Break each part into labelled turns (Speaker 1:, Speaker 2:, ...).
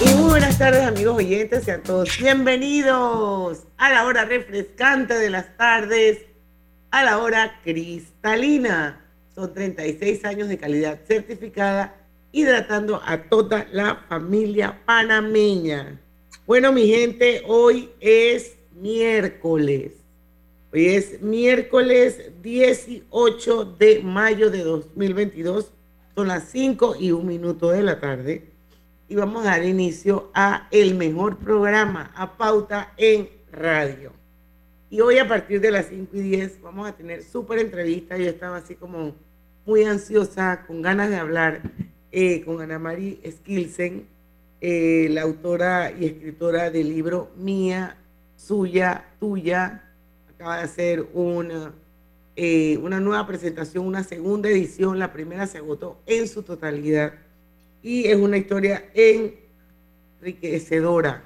Speaker 1: Buenas tardes amigos oyentes, sean todos bienvenidos a la hora refrescante de las tardes, a la hora cristalina. Son 36 años de calidad certificada, hidratando a toda la familia panameña. Bueno, mi gente, hoy es miércoles. Hoy es miércoles 18 de mayo de 2022. Son las 5 y un minuto de la tarde. Y vamos a dar inicio a el mejor programa, a Pauta en Radio. Y hoy a partir de las 5 y 10 vamos a tener súper entrevista. Yo estaba así como muy ansiosa, con ganas de hablar eh, con Ana María Skilsen, eh, la autora y escritora del libro Mía, Suya, Tuya, acaba de hacer una, eh, una nueva presentación, una segunda edición. La primera se agotó en su totalidad y es una historia enriquecedora.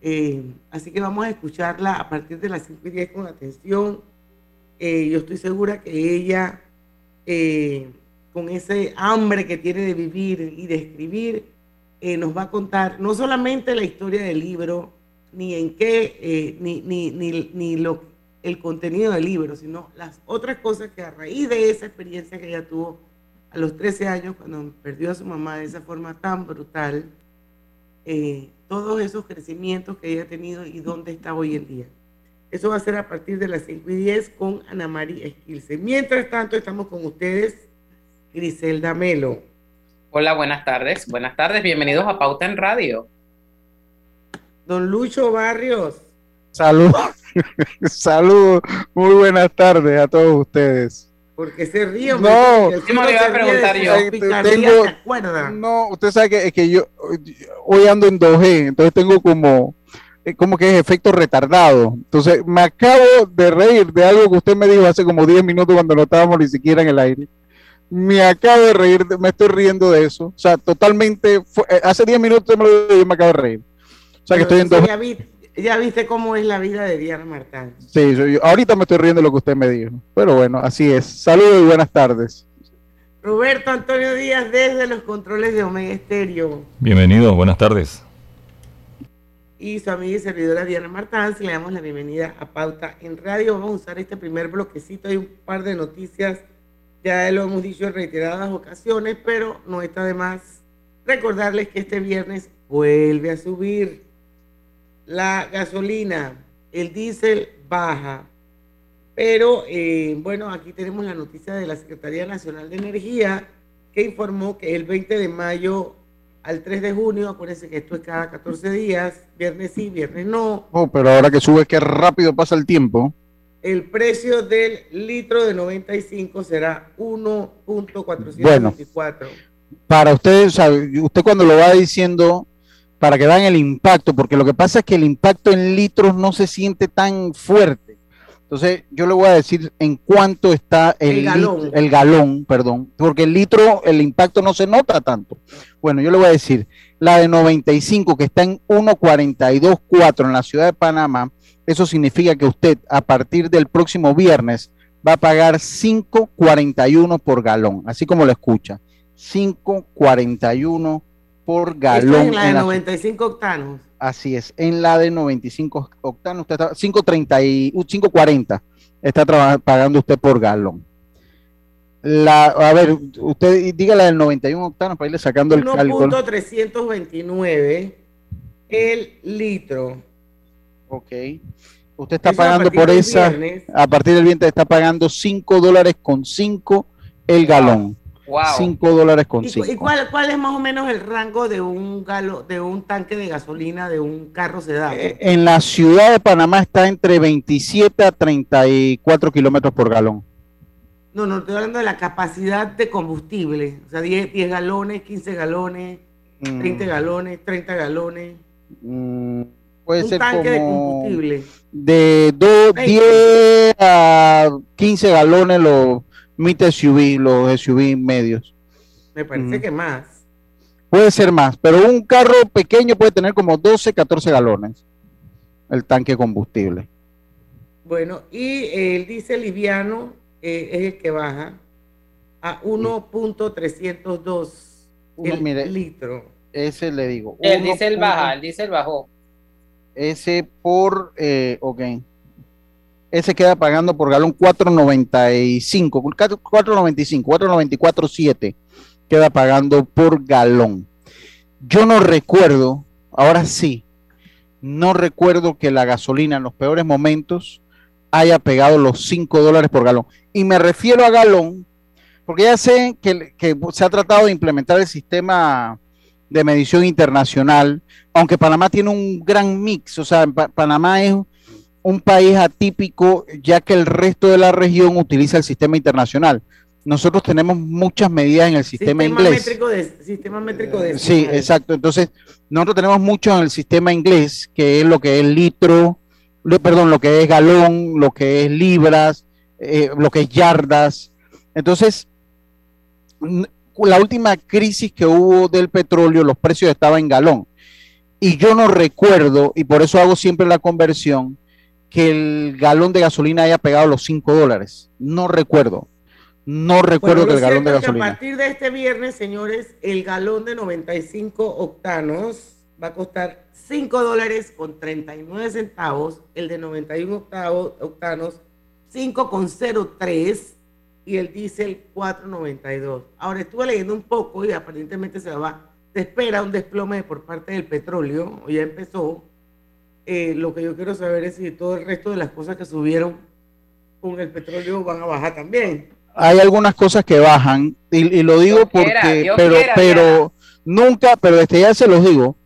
Speaker 1: Eh, así que vamos a escucharla a partir de las 5 y 10 con atención. Eh, yo estoy segura que ella, con ese hambre que tiene de vivir y de escribir, nos va a contar no solamente la historia del libro, ni en qué, ni, ni, ni, ni lo el contenido del libro, sino las otras cosas que a raíz de esa experiencia que ella tuvo a los 13 años, cuando perdió a su mamá de esa forma tan brutal, eh, todos esos crecimientos que ella ha tenido y dónde está hoy en día. Eso va a ser a partir de las 5 y 10 con Ana María Esquilce. Mientras tanto, estamos con ustedes, Griselda Melo.
Speaker 2: Hola, buenas tardes. Buenas tardes, bienvenidos a Pauta en Radio.
Speaker 1: Don Lucho Barrios.
Speaker 3: Saludos. Saludos, muy buenas tardes a todos ustedes.
Speaker 1: Porque se ríe?
Speaker 3: No,
Speaker 2: ¿qué me iba a preguntar yo?
Speaker 3: Tengo, no, usted sabe que, es que yo hoy ando en 2G, entonces tengo como, eh, como que es efecto retardado. Entonces me acabo de reír de algo que usted me dijo hace como 10 minutos cuando no estábamos ni siquiera en el aire. Me acabo de reír, me estoy riendo de eso. O sea, totalmente, eh, hace 10 minutos me lo yo me acabo de reír. O sea, que estoy en 2G
Speaker 1: ya viste cómo es la vida de Diana Martán.
Speaker 3: Sí, yo, ahorita me estoy riendo de lo que usted me dijo. Pero bueno, así es. Saludos y buenas tardes.
Speaker 1: Roberto Antonio Díaz desde los controles de Omega Estéreo.
Speaker 4: Bienvenidos, buenas tardes.
Speaker 1: Y su amiga y servidora Diana Martán, le damos la bienvenida a Pauta en Radio. Vamos a usar este primer bloquecito. Hay un par de noticias, ya lo hemos dicho en reiteradas ocasiones, pero no está de más recordarles que este viernes vuelve a subir la gasolina, el diésel baja. Pero eh, bueno, aquí tenemos la noticia de la Secretaría Nacional de Energía que informó que el 20 de mayo al 3 de junio, acuérdense que esto es cada 14 días, viernes sí, viernes no.
Speaker 3: Oh, pero ahora que sube, qué rápido pasa el tiempo.
Speaker 1: El precio del litro de 95 será 1.424.
Speaker 3: Bueno, para ustedes, usted cuando lo va diciendo, para que vean el impacto, porque lo que pasa es que el impacto en litros no se siente tan fuerte. Entonces, yo le voy a decir en cuánto está el, galón. el galón, perdón, porque el litro, el impacto no se nota tanto. Bueno, yo le voy a decir, la de 95 que está en 1.42.4 en la ciudad de Panamá, eso significa que usted a partir del próximo viernes va a pagar 5.41 por galón, así como lo escucha, 5.41 por galón.
Speaker 1: en la de 95 octanos.
Speaker 3: Así es, en la de 95 octanos, usted está 5.30 y 5.40 está pagando usted por galón. La, a ver, usted diga la del 91 octanos para irle sacando el
Speaker 1: cálculo. 1.329 el litro.
Speaker 3: Ok. Usted está pagando por esa, a partir del viernes está pagando 5 dólares con 5 el galón. 5 dólares con 5.
Speaker 1: ¿Y, cuál, cuál, es más o menos el rango de un galo, de un tanque de gasolina de un carro sedán?
Speaker 3: Eh, en la ciudad de Panamá está entre 27 a 34 kilómetros por galón.
Speaker 1: No, no, estoy hablando de la capacidad de combustible. O sea, 10, 10 galones, 15 galones. 20 galones, 30 galones.
Speaker 3: Mm, puede
Speaker 1: un
Speaker 3: ser
Speaker 1: tanque de
Speaker 3: como
Speaker 1: combustible.
Speaker 3: de 2,
Speaker 1: 20.
Speaker 3: 10 a 15 galones los mid SUV, los SUV medios.
Speaker 1: Me parece que más.
Speaker 3: Puede ser más, pero un carro pequeño puede tener como 12, 14 galones el tanque de combustible.
Speaker 1: Bueno, y el diésel liviano eh, es el que baja a 1.302
Speaker 3: Uno,
Speaker 1: el litro.
Speaker 3: Ese le digo.
Speaker 2: El diésel baja, el diésel bajó.
Speaker 3: Ese por, eh, ok. Ese queda pagando por galón 4.95, 4.95, 4.94.7 queda pagando por galón. Yo no recuerdo, ahora sí, no recuerdo que la gasolina en los peores momentos haya pegado los 5 dólares por galón. Y me refiero a galón, porque ya sé que, que se ha tratado de implementar el sistema de medición internacional, aunque Panamá tiene un gran mix, o sea, Pa- Panamá es un país atípico, ya que el resto de la región utiliza el sistema internacional. Nosotros tenemos muchas medidas en el sistema, inglés.
Speaker 1: métrico de sistema métrico de
Speaker 3: Sí, exacto. Entonces, nosotros tenemos mucho en el sistema inglés, que es lo que es litro, lo- perdón, lo que es galón, lo que es libras, eh, lo que es yardas. Entonces, la última crisis que hubo del petróleo, los precios estaban en galón. Y yo no recuerdo, y por eso hago siempre la conversión, que el galón de gasolina haya pegado los 5 dólares. No recuerdo. No recuerdo
Speaker 1: Bueno,
Speaker 3: que el galón de gasolina.
Speaker 1: A partir de este viernes, señores, el galón de 95 octanos va a costar 5 dólares con 39 centavos, el de 91 octavos, octanos 5,03 y el diésel 4,92. Ahora estuve leyendo un poco y aparentemente se va, se espera un desplome por parte del petróleo, ya empezó. Eh, lo que yo quiero saber es si todo el resto de las cosas que subieron con el petróleo van a bajar también.
Speaker 3: hay algunas cosas que bajan y, y lo digo
Speaker 2: Dios
Speaker 3: porque pero
Speaker 2: quiera,
Speaker 3: pero nunca pero desde ya se los digo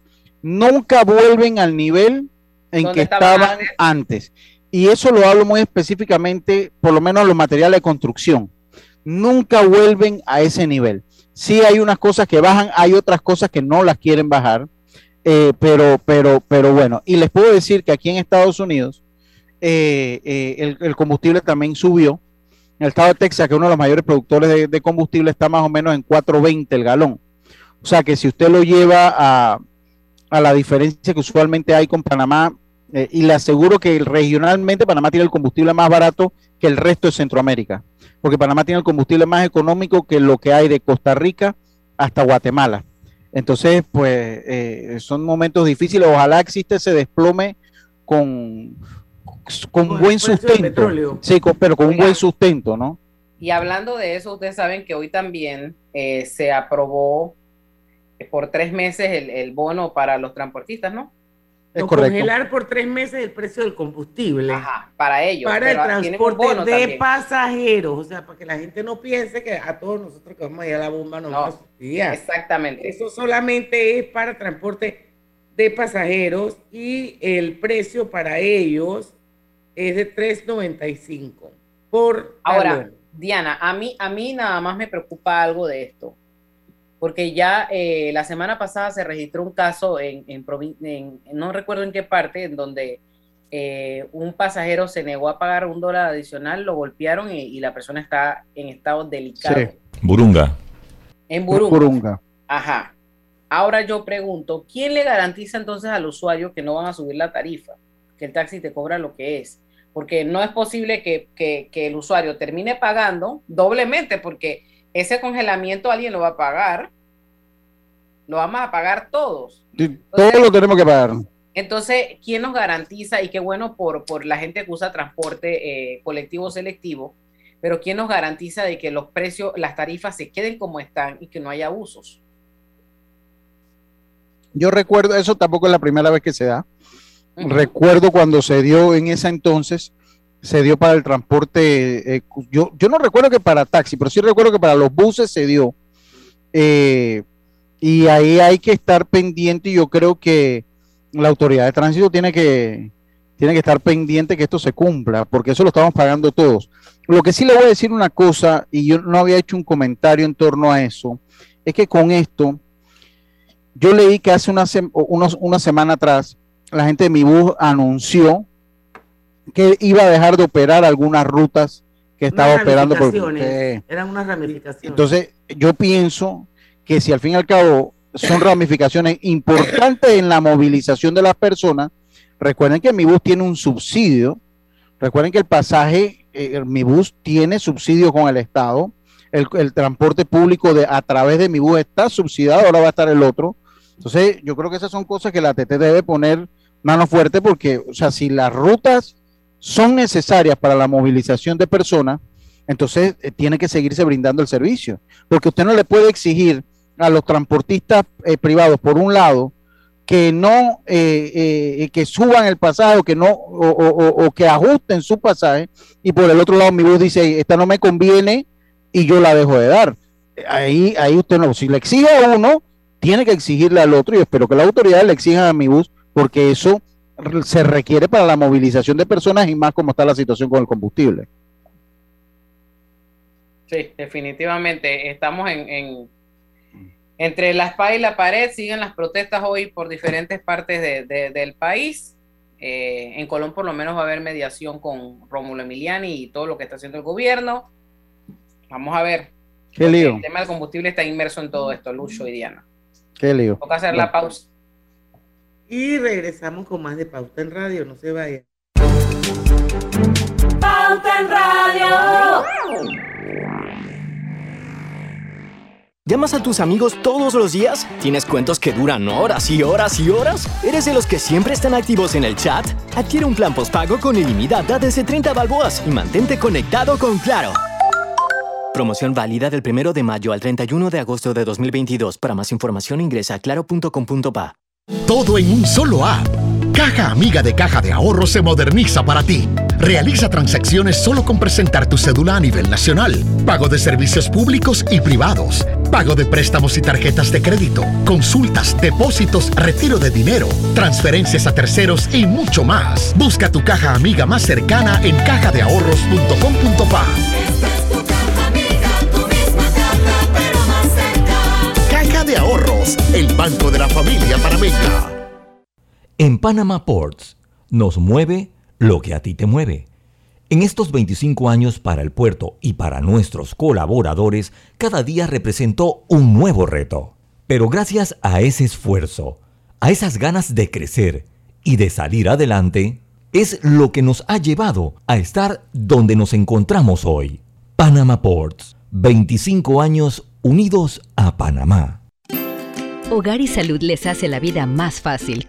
Speaker 3: nunca vuelven al nivel en
Speaker 2: ¿Dónde
Speaker 3: que
Speaker 2: estaban
Speaker 3: estaban antes. Y eso lo hablo muy específicamente por lo menos los materiales de construcción. Nunca vuelven a ese nivel. Sí hay unas cosas que bajan hay otras cosas que no las quieren bajar eh, pero pero pero bueno y les puedo decir que aquí en Estados Unidos eh, eh, el, combustible también subió en el estado de Texas, que es uno de los mayores productores de, de combustible, está más o menos en 4.20 el galón. O sea que si usted lo lleva a, a la diferencia que usualmente hay con Panamá, eh, y le aseguro que regionalmente Panamá tiene el combustible más barato que el resto de Centroamérica, porque Panamá tiene el combustible más económico que lo que hay de Costa Rica hasta Guatemala. Entonces, pues eh, son momentos difíciles. Ojalá exista ese desplome con, con buen sustento. Sí, con- pero con un buen sustento, ¿no?
Speaker 2: Y hablando de eso, ustedes saben que hoy también eh, se aprobó por tres meses el, el bono para los transportistas, ¿no?
Speaker 3: Es
Speaker 1: No,
Speaker 3: correcto.
Speaker 1: congelar por tres meses el precio del combustible
Speaker 2: Ajá, para ellos.
Speaker 1: para el transporte
Speaker 2: bono
Speaker 1: de
Speaker 2: también.
Speaker 1: pasajeros. O sea, para que la gente no piense que a todos nosotros que vamos a ir a la bomba nos
Speaker 2: No,
Speaker 1: vamos a subsidiar.
Speaker 2: Exactamente.
Speaker 1: Eso solamente es para transporte de pasajeros y el precio para ellos es de 3.95 por
Speaker 2: Ahora. Diana, a mí, a mí nada más me preocupa algo de esto, porque ya eh, la semana pasada se registró un caso en, en, provin- en- no recuerdo en qué parte, en donde eh, un pasajero se negó a pagar un dólar adicional, lo golpearon y, y la persona está en estado delicado.
Speaker 3: Sí.
Speaker 5: Burunga.
Speaker 2: En Burundi.
Speaker 3: Burunga.
Speaker 2: Ajá. Ahora yo pregunto, ¿quién le garantiza entonces al usuario que no van a subir la tarifa? Que el taxi te cobra lo que es. Porque no es posible que, que- que el usuario termine pagando doblemente, porque ese congelamiento alguien lo va a pagar. Lo vamos a pagar todos.
Speaker 3: Sí, Todo lo tenemos que pagar.
Speaker 2: Entonces, ¿quién nos garantiza? Y qué bueno por, por la gente que usa transporte eh, colectivo selectivo, pero ¿quién nos garantiza de que los precios, las tarifas se queden como están y que no haya abusos?
Speaker 3: Yo recuerdo, eso tampoco es la primera vez que se da. Recuerdo cuando se dio en ese entonces, se dio para el transporte, eh, yo, yo no recuerdo que para taxi, pero sí recuerdo que para los buses se dio. Eh, y ahí hay que estar pendiente y yo creo que la autoridad de tránsito tiene que, tiene que estar pendiente que esto se cumpla, porque eso lo estamos pagando todos. Lo que sí le voy a decir una cosa, y yo no había hecho un comentario en torno a eso, es que con esto, yo leí que hace una, unos, una semana atrás la gente de mi bus anunció que iba a dejar de operar algunas rutas que estaba operando.
Speaker 1: Porque, eran unas ramificaciones.
Speaker 3: Entonces, yo pienso que si al fin y al cabo son ramificaciones importantes en la movilización de las personas, recuerden que mi bus tiene un subsidio, recuerden que el pasaje, eh, mi bus tiene subsidio con el Estado, el, transporte público de, a través de mi bus está subsidiado, ahora va a estar el otro. Entonces, yo creo que esas son cosas que la TT debe poner mano fuerte porque, o sea, si las rutas son necesarias para la movilización de personas, entonces eh, tiene que seguirse brindando el servicio, porque usted no le puede exigir a los transportistas eh, privados, por un lado, que no, eh, que suban el pasaje o que no, o, que ajusten su pasaje, y por el otro lado mi bus dice, esta no me conviene y yo la dejo de dar. Ahí, ahí usted no, si le exige a uno, tiene que exigirle al otro, y espero que la autoridad le exija a mi bus, porque eso se requiere para la movilización de personas y más como está la situación con el combustible.
Speaker 2: Sí, definitivamente. Estamos en, entre la espada y la pared. Siguen las protestas hoy por diferentes partes del país. Eh, en Colón por lo menos va a haber mediación con Rómulo Emiliani y todo lo que está haciendo el gobierno. Vamos a ver.
Speaker 3: Qué lío.
Speaker 2: El tema del combustible está inmerso en todo esto, Lucho y Diana.
Speaker 3: Qué lío.
Speaker 2: Toca hacer la pausa.
Speaker 1: Y regresamos con más de Pauta en Radio, no se vayan.
Speaker 6: Pauta en Radio.
Speaker 7: ¿Llamas a tus amigos todos los días? ¿Tienes cuentos que duran horas y horas y horas? ¿Eres de los que siempre están activos en el chat? Adquiere un plan postpago con ilimitada desde 30 balboas y mantente conectado con Claro. Promoción válida del 1 de mayo al 31 de agosto de 2022. Para más información ingresa a claro.com.pa.
Speaker 8: Todo en un solo app. Caja Amiga de Caja de Ahorro se moderniza para ti. Realiza transacciones solo con presentar tu cédula a nivel nacional. Pago de servicios públicos y privados. Pago de préstamos y tarjetas de crédito. Consultas, depósitos, retiro de dinero, transferencias a terceros y mucho más. Busca tu caja amiga más cercana en cajadeahorros.com.pa. de Ahorros, el banco de la familia panameña.
Speaker 5: En Panama Ports nos mueve lo que a ti te mueve. En estos 25 años para el puerto y para nuestros colaboradores, cada día representó un nuevo reto. Pero gracias a ese esfuerzo, a esas ganas de crecer y de salir adelante, es lo que nos ha llevado a estar donde nos encontramos hoy. Panama Ports, 25 años unidos a Panamá.
Speaker 9: Hogar y Salud les hace la vida más fácil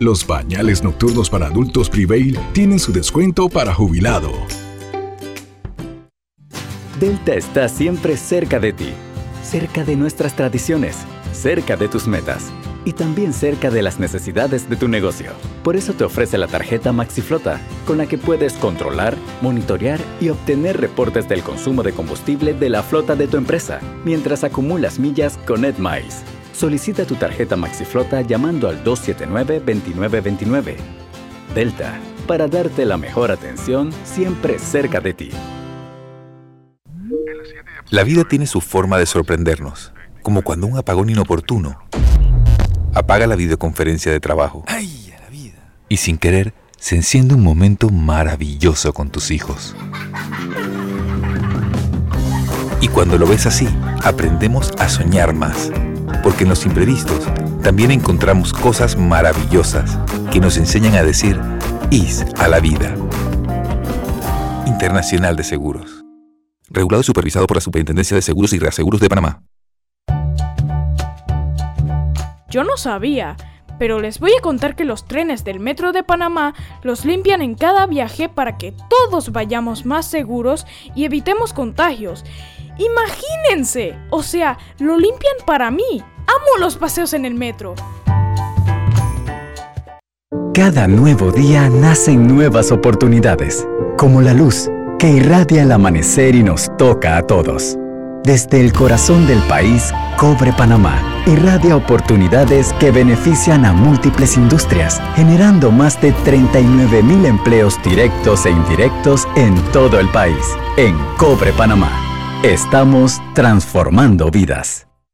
Speaker 10: Los bañales nocturnos para adultos Prevail tienen su descuento para jubilado.
Speaker 11: Delta está siempre cerca de ti, cerca de nuestras tradiciones, cerca de tus metas y también cerca de las necesidades de tu negocio. Por eso te ofrece la tarjeta MaxiFlota, con la que puedes controlar, monitorear y obtener reportes del consumo de combustible de la flota de tu empresa, mientras acumulas millas con EdMiles. Solicita tu tarjeta MaxiFlota llamando al 279-2929. Delta, para darte la mejor atención siempre cerca de ti.
Speaker 12: La vida tiene su forma de sorprendernos, como cuando un apagón inoportuno apaga la videoconferencia de trabajo.
Speaker 13: ¡Ay, a la vida!
Speaker 12: Y sin querer, se enciende un momento maravilloso con tus hijos. Y cuando lo ves así, aprendemos a soñar más. Porque en los imprevistos también encontramos cosas maravillosas que nos enseñan a decir IS a la vida. Internacional de Seguros. Regulado y supervisado por la Superintendencia de Seguros y Reaseguros de Panamá.
Speaker 14: Yo no sabía, pero les voy a contar que los trenes del Metro de Panamá los limpian en cada viaje para que todos vayamos más seguros y evitemos contagios. Imagínense. O sea, lo limpian para mí. Amo los paseos en el metro.
Speaker 15: Cada nuevo día nacen nuevas oportunidades, como la luz que irradia el amanecer y nos toca a todos. Desde el corazón del país, Cobre Panamá irradia oportunidades que benefician a múltiples industrias, generando más de 39 mil empleos directos e indirectos en todo el país. En Cobre Panamá, estamos transformando vidas.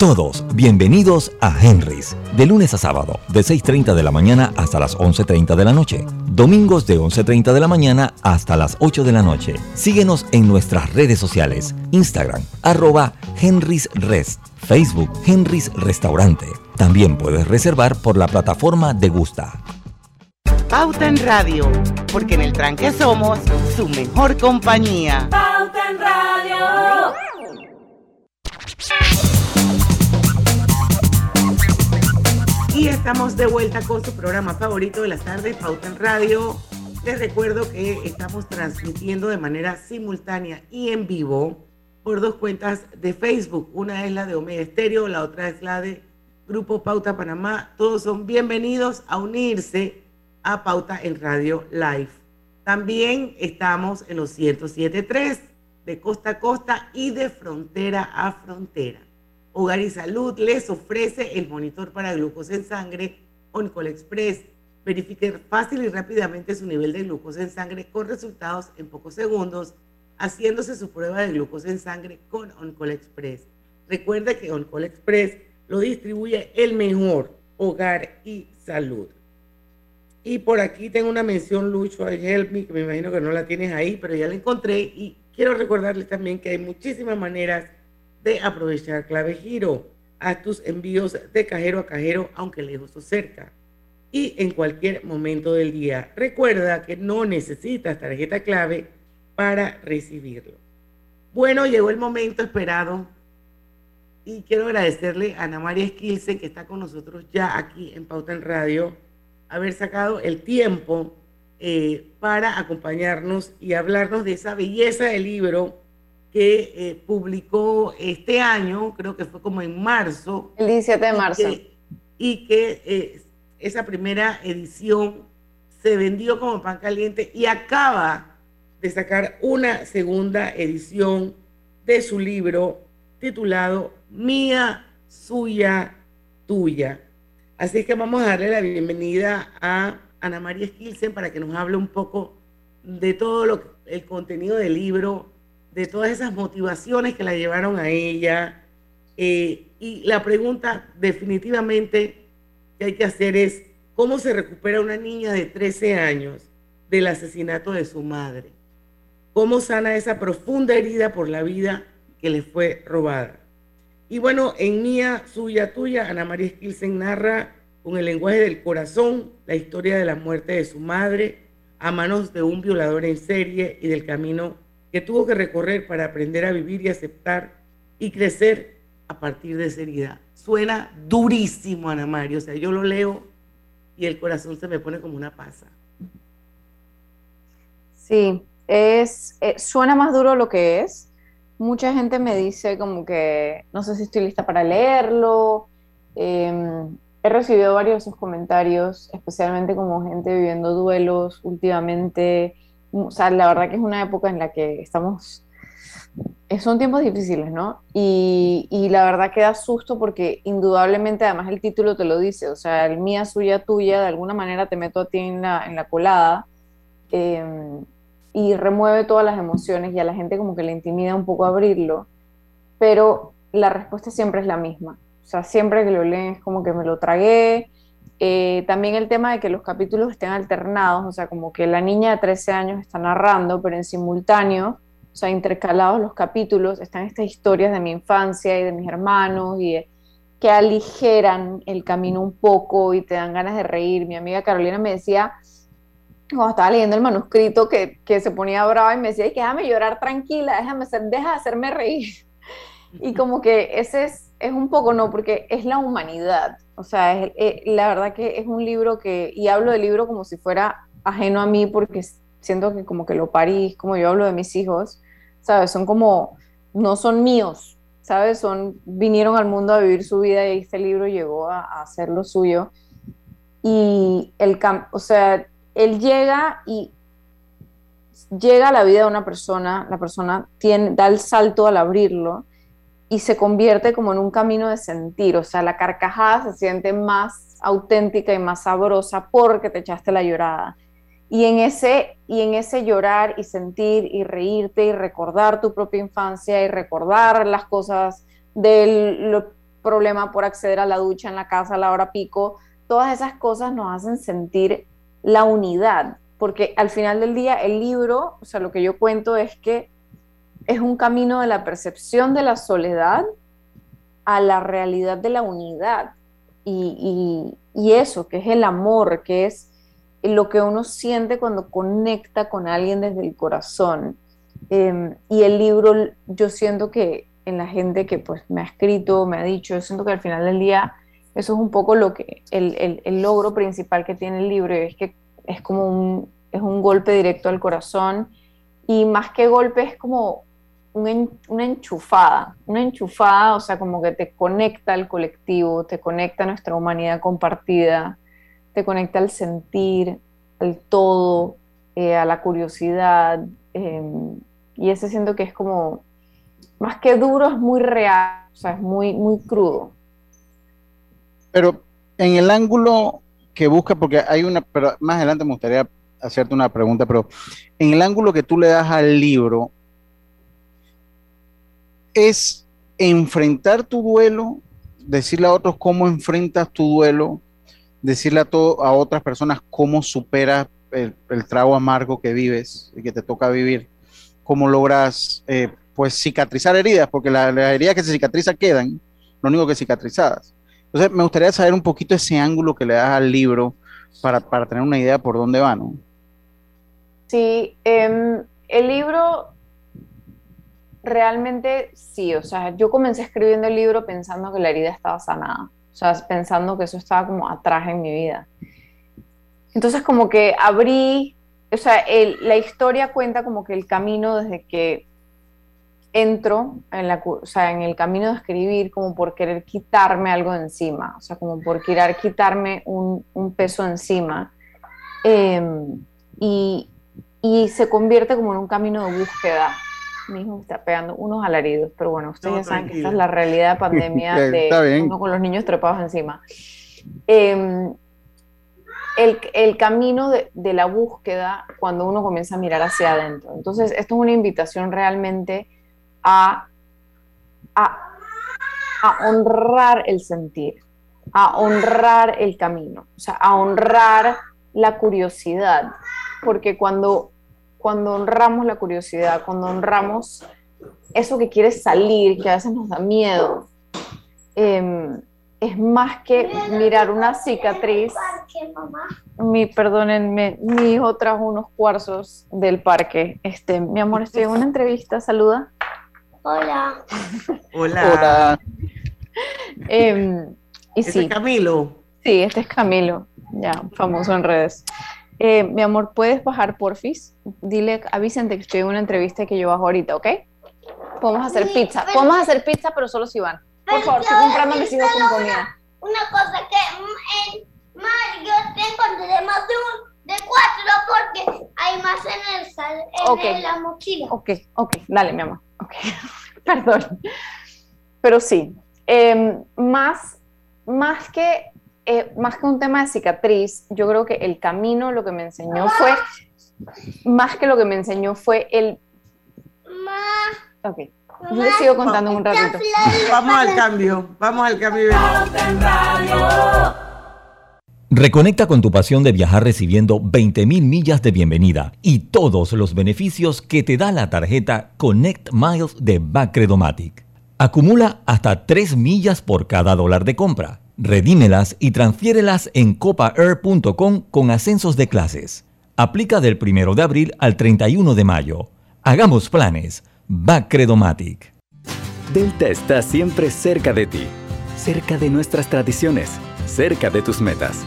Speaker 5: Todos bienvenidos a Henry's, de lunes a sábado, de 6.30 de la mañana hasta las 11.30 de la noche. Domingos de 11.30 de la mañana hasta las 8 de la noche. Síguenos en nuestras redes sociales, Instagram, arroba Henry's Rest, Facebook Henry's Restaurante. También puedes reservar por la plataforma de Gusta.
Speaker 1: Pauta en Radio, porque en el tranque somos su mejor compañía.
Speaker 16: Pauta en Radio.
Speaker 1: Y estamos de vuelta con su programa favorito de las tardes, Pauta en Radio. Les recuerdo que estamos transmitiendo de manera simultánea y en vivo por dos cuentas de Facebook. Una es la de Omega Estéreo, la otra es la de Grupo Pauta Panamá. Todos son bienvenidos a unirse a Pauta en Radio Live. También estamos en los 107.3 de costa a costa y de frontera a frontera. Hogar y Salud les ofrece el monitor para glucosa en sangre Oncol Express. Verifique fácil y rápidamente su nivel de glucosa en sangre con resultados en pocos segundos, haciéndose su prueba de glucosa en sangre con Oncol Express. Recuerde que Oncol Express lo distribuye el mejor Hogar y Salud. Y por aquí tengo una mención, Lucho, I Help Me, que me imagino que no la tienes ahí, pero ya la encontré. Y quiero recordarles también que hay muchísimas maneras de aprovechar clave giro. Haz tus envíos de cajero a cajero, aunque lejos o cerca. Y en cualquier momento del día. Recuerda que no necesitas tarjeta clave para recibirlo. Bueno, llegó el momento esperado. Y quiero agradecerle a Ana María Esquilce, que está con nosotros ya aquí en Pauta en Radio, haber sacado el tiempo eh, para acompañarnos y hablarnos de esa belleza del libro que eh, publicó este año, creo que fue como en marzo.
Speaker 17: El 17 de marzo.
Speaker 1: Y que, eh, esa primera edición se vendió como pan caliente y acaba de sacar una segunda edición de su libro titulado Mía, Suya, Tuya. Así que vamos a darle la bienvenida a Ana María Skilsen para que nos hable un poco de todo lo, el contenido del libro, de todas esas motivaciones que la llevaron a ella. Eh, y la pregunta definitivamente que hay que hacer es, ¿cómo se recupera una niña de 13 años del asesinato de su madre? ¿Cómo sana esa profunda herida por la vida que le fue robada? Y bueno, en Mía, Suya, Tuya, Ana María Skilsen narra con el lenguaje del corazón la historia de la muerte de su madre a manos de un violador en serie y del camino que tuvo que recorrer para aprender a vivir y aceptar y crecer a partir de esa herida. Suena durísimo, Ana María. O sea, yo lo leo y el corazón se me pone como una pasa.
Speaker 17: Sí, es, eh, suena más duro lo que es. Mucha gente me dice como que no sé si estoy lista para leerlo. Em, he recibido varios comentarios, especialmente como gente viviendo duelos últimamente o sea, la verdad que es una época en la que estamos son tiempos difíciles, ¿no? Y, y, la verdad que da susto porque indudablemente, además el título te lo dice, o sea, el mía, suya, tuya, de alguna manera te meto a ti en la, en la colada em, y remueve todas las emociones y a la gente como que le intimida un poco abrirlo, pero la respuesta siempre es la misma. O sea, siempre que lo leen es como que me lo tragué. Eh, también el tema de que los capítulos estén alternados, o sea, como que la niña de 13 años está narrando, pero en simultáneo o sea, intercalados los capítulos, están estas historias de mi infancia y de mis hermanos y que aligeran el camino un poco y te dan ganas de reír. Mi amiga Carolina me decía, cuando estaba leyendo el manuscrito, que, que se ponía brava y me decía, déjame llorar tranquila, déjame ser, deja de hacerme reír. Y como que ese es, es un poco, no, porque es la humanidad. O sea, eh, la verdad que es un libro que, y hablo del libro como si fuera ajeno a mí, porque siento que como que lo parí, como yo hablo de mis hijos, ¿sabes? Son como, no son míos, ¿sabes? Son, vinieron al mundo a vivir su vida y este libro llegó a, hacer lo suyo. Y el, o sea, él llega y llega a la vida de una persona, la persona tiene, da el salto al abrirlo y se convierte como en un camino de sentir, o sea, la carcajada se siente más auténtica y más sabrosa porque te echaste la llorada. Y en, ese, y en ese llorar y sentir y reírte y recordar tu propia infancia y recordar las cosas del problema por acceder a la ducha en la casa a la hora pico, todas esas cosas nos hacen sentir la unidad, porque al final del día el libro, o sea, lo que yo cuento es que es un camino de la percepción de la soledad a la realidad de la unidad. Y, y, eso, que es el amor, que es lo que uno siente cuando conecta con alguien desde el corazón. Em, y el libro, yo siento que en la gente que pues me ha escrito, me ha dicho, yo siento que al final del día eso es un poco lo que, el, el, logro principal que tiene el libro, es que es como un, es un golpe directo al corazón y más que golpe es como una enchufada, una enchufada, o sea, como que te conecta al colectivo, te conecta a nuestra humanidad compartida, te conecta al sentir, al todo, eh, a la curiosidad. Em, y ese siento que es como, más que duro, es muy real, o sea, es muy, muy crudo.
Speaker 3: Pero en el ángulo que busca, porque hay una, pero más adelante me gustaría hacerte una pregunta, pero en el ángulo que tú le das al libro, es enfrentar tu duelo, decirle a otros cómo enfrentas tu duelo, decirle a, todo, a otras personas cómo superas el, trago amargo que vives y que te toca vivir, cómo logras eh, pues cicatrizar heridas, porque las heridas que se cicatrizan quedan, lo único que cicatrizadas. Entonces me gustaría saber un poquito ese ángulo que le das al libro para, para tener una idea por dónde va, ¿no?
Speaker 17: Sí, em, el libro realmente sí, o sea, yo comencé escribiendo el libro pensando que la herida estaba sanada o sea, pensando que eso estaba como atrás en mi vida. Entonces como que abrí, o sea, la historia cuenta como que el camino desde que entro en, la, o sea, en el camino de escribir como por querer quitarme algo encima, o sea, como por querer quitarme un, peso encima. Em, y se convierte como en un camino de búsqueda mi hijo está pegando unos alaridos, pero bueno, ustedes ya saben que esta es la realidad de pandemia de uno con los niños trepados encima. Em, el, el, camino de, de, la búsqueda cuando uno comienza a mirar hacia adentro. Entonces, esto es una invitación realmente a, a, a honrar el sentir, a honrar el camino, o sea, a honrar la curiosidad, porque cuando cuando honramos la curiosidad, cuando honramos eso que quiere salir, que a veces nos da miedo, em, es más que mirar una cicatriz. Mi, perdónenme, mi hijo trajo unos cuarzos del parque. Este, mi amor, estoy en una entrevista, saluda.
Speaker 18: Hola.
Speaker 1: Hola.
Speaker 3: Hola.
Speaker 17: Em, y
Speaker 1: ¿Este es Camilo?
Speaker 17: Sí, este es Camilo, ya, famoso en redes. Eh, mi amor, ¿puedes bajar porfis? Dile a Vicente que estoy en una entrevista que yo bajo ahorita, ¿ok? Podemos hacer pizza. Podemos hacer pizza, pero solo si van. Por favor, estoy comprando a mis hijos con comida.
Speaker 18: Una cosa que en yo tengo de más de, un, de cuatro porque hay más en, el sal, en la mochila.
Speaker 17: Ok, ok, dale, mi amor. Ok. Perdón. Pero sí, em, más, más, que, eh, más que un tema de cicatriz, yo creo que el camino lo que me enseñó fue, más que lo que me enseñó fue el... Ok, yo les sigo contando en un ratito.
Speaker 1: Vamos al cambio, vamos al cambio.
Speaker 5: Reconecta con tu pasión de viajar recibiendo 20.000 millas de bienvenida y todos los beneficios que te da la tarjeta Connect Miles de Bacredomatic. Acumula hasta 3 millas por cada dólar de compra. Redímelas y transfiérelas en copaair.com con ascensos de clases. Aplica del 1 de abril al 31 de mayo. Hagamos planes. Bacredomatic.
Speaker 11: Delta está siempre cerca de ti, cerca de nuestras tradiciones, cerca de tus metas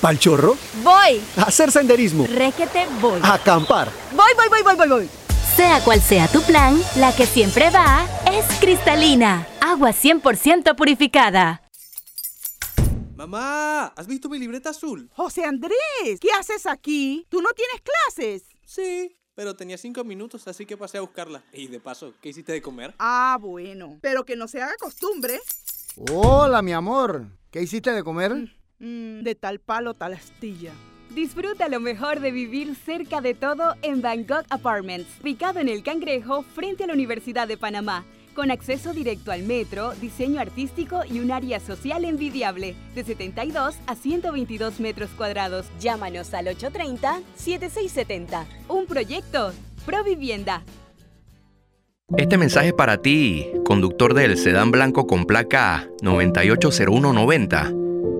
Speaker 19: ¿Pal chorro?
Speaker 20: Voy.
Speaker 19: A hacer senderismo.
Speaker 20: Requete voy.
Speaker 19: A acampar.
Speaker 20: Voy, voy, voy, voy, voy, voy. Sea cual sea tu plan, la que siempre va es cristalina. Agua 100% purificada.
Speaker 21: Mamá, ¿has visto mi libreta azul?
Speaker 22: José Andrés, ¿qué haces aquí? ¿Tú no tienes clases?
Speaker 21: Sí, pero tenía cinco minutos, así que pasé a buscarla. Y de paso, ¿qué hiciste de comer?
Speaker 22: Ah, bueno. Pero que no se haga costumbre.
Speaker 19: Hola, mi amor. ¿Qué hiciste de comer?
Speaker 22: Mm, de tal palo, tal astilla.
Speaker 23: Disfruta lo mejor de vivir cerca de todo en Bangkok Apartments, ubicado en el Cangrejo frente a la Universidad de Panamá, con acceso directo al metro, diseño artístico y un área social envidiable, de 72 a 122 metros cuadrados. Llámanos al 830-7670. Un proyecto, Provivienda.
Speaker 24: Este mensaje es para ti, conductor del sedán blanco con placa 980190.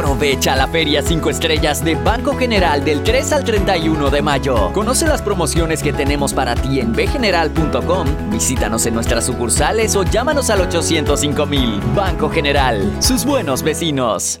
Speaker 25: Aprovecha la Feria 5 Estrellas de Banco General del 3 al 31 de mayo. Conoce las promociones que tenemos para ti en bgeneral.com. Visítanos en nuestras sucursales o llámanos al 805 mil. Banco General, sus buenos vecinos.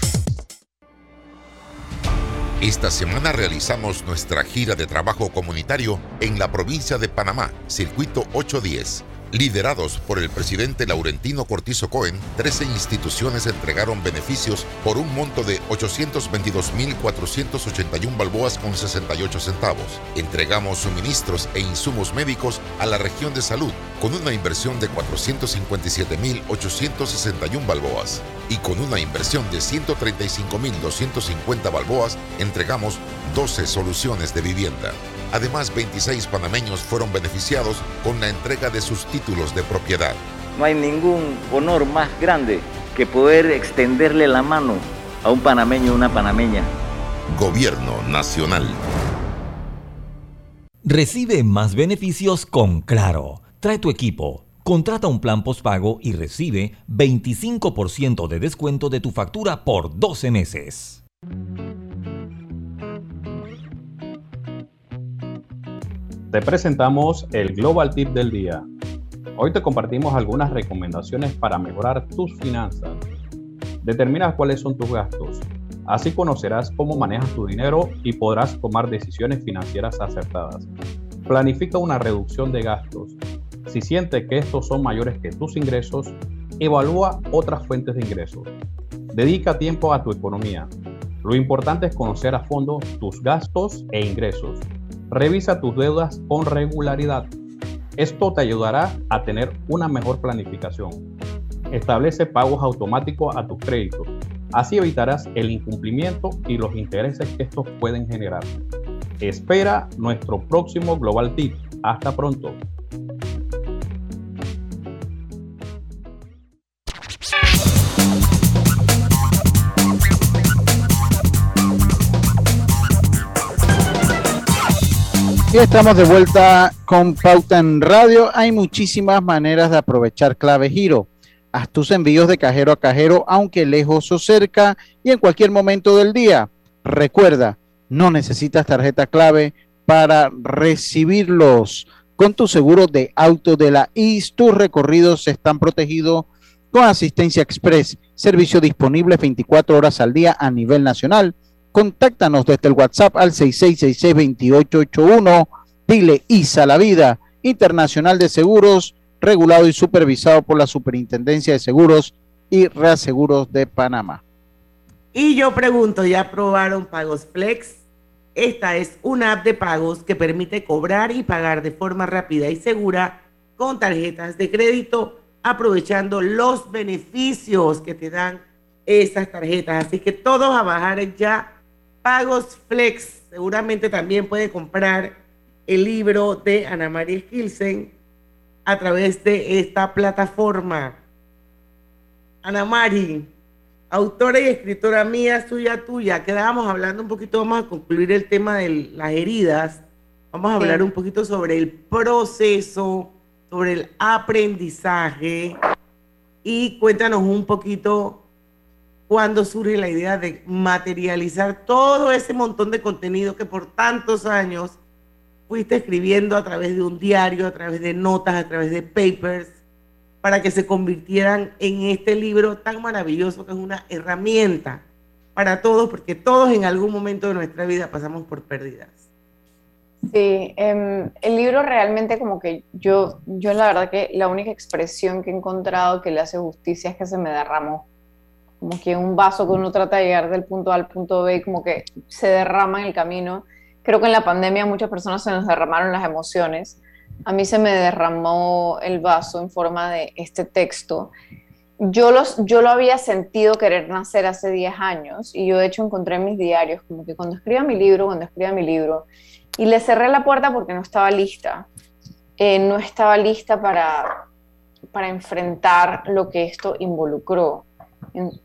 Speaker 26: Esta semana realizamos nuestra gira de trabajo comunitario en la provincia de Panamá, Circuito 810. Liderados por el presidente Laurentino Cortizo Cohen, 13 instituciones entregaron beneficios por un monto de 822.481 balboas con 68 centavos. Entregamos suministros e insumos médicos a la región de salud con una inversión de 457.861 balboas. Y con una inversión de 135.250 balboas, entregamos 12 soluciones de vivienda. Además, 26 panameños fueron beneficiados con la entrega de sus títulos de propiedad.
Speaker 27: No hay ningún honor más grande que poder extenderle la mano a un panameño o una panameña.
Speaker 26: Gobierno Nacional.
Speaker 5: Recibe más beneficios con Claro. Trae tu equipo. Contrata un plan postpago y recibe 25% de descuento de tu factura por 12 meses.
Speaker 28: Te presentamos el Global Tip del día. Hoy te compartimos algunas recomendaciones para mejorar tus finanzas. Determina cuáles son tus gastos. Así conocerás cómo manejas tu dinero y podrás tomar decisiones financieras acertadas. Planifica una reducción de gastos. Si sientes que estos son mayores que tus ingresos, evalúa otras fuentes de ingresos. Dedica tiempo a tu economía. Lo importante es conocer a fondo tus gastos e ingresos. Revisa tus deudas con regularidad. Esto te ayudará a tener una mejor planificación. Establece pagos automáticos a tus créditos. Así evitarás el incumplimiento y los intereses que estos pueden generar. Espera nuestro próximo Global Tip. Hasta pronto.
Speaker 3: Y estamos de vuelta con Pauta en Radio. Hay muchísimas maneras de aprovechar clave giro. Haz tus envíos de cajero a cajero, aunque lejos o cerca y en cualquier momento del día. Recuerda, no necesitas tarjeta clave para recibirlos. Con tu seguro de auto de la IS, tus recorridos están protegidos con asistencia express, servicio disponible 24 horas al día a nivel nacional Contáctanos desde el WhatsApp al 6666-2881. Dile ISA la vida, Internacional de Seguros, regulado y supervisado por la Superintendencia de Seguros y Reaseguros de Panamá.
Speaker 1: Y yo pregunto, ¿ya probaron Pagos Flex? Esta es una app de pagos que permite cobrar y pagar de forma rápida y segura con tarjetas de crédito, aprovechando los beneficios que te dan estas tarjetas. Así que todos a bajar ya Pagos Flex. Seguramente también puede comprar el libro de Ana María Skilsen a través de esta plataforma. Ana María, autora y escritora mía, suya, tuya. Quedábamos hablando un poquito, vamos a concluir el tema de las heridas. Vamos a hablar un poquito sobre el proceso, sobre el aprendizaje y cuéntanos un poquito cuando surge la idea de materializar todo ese montón de contenido que por tantos años fuiste escribiendo a través de un diario, a través de notas, a través de papers, para que se convirtieran en este libro tan maravilloso que es una herramienta para todos, porque todos en algún momento de nuestra vida pasamos por pérdidas.
Speaker 17: Sí, em, el libro realmente como que yo, yo la verdad que la única expresión que he encontrado que le hace justicia es que se me derramó como que un vaso que uno trata de llegar del punto A al punto B y como que se derrama en el camino. Creo que en la pandemia muchas personas se nos derramaron las emociones. A mí se me derramó el vaso en forma de este texto. Yo, los, yo lo había sentido querer nacer hace 10 años y yo de hecho encontré en mis diarios como que cuando escriba mi libro, cuando escriba mi libro, y le cerré la puerta porque no estaba lista. Eh, no estaba lista para, para enfrentar lo que esto involucró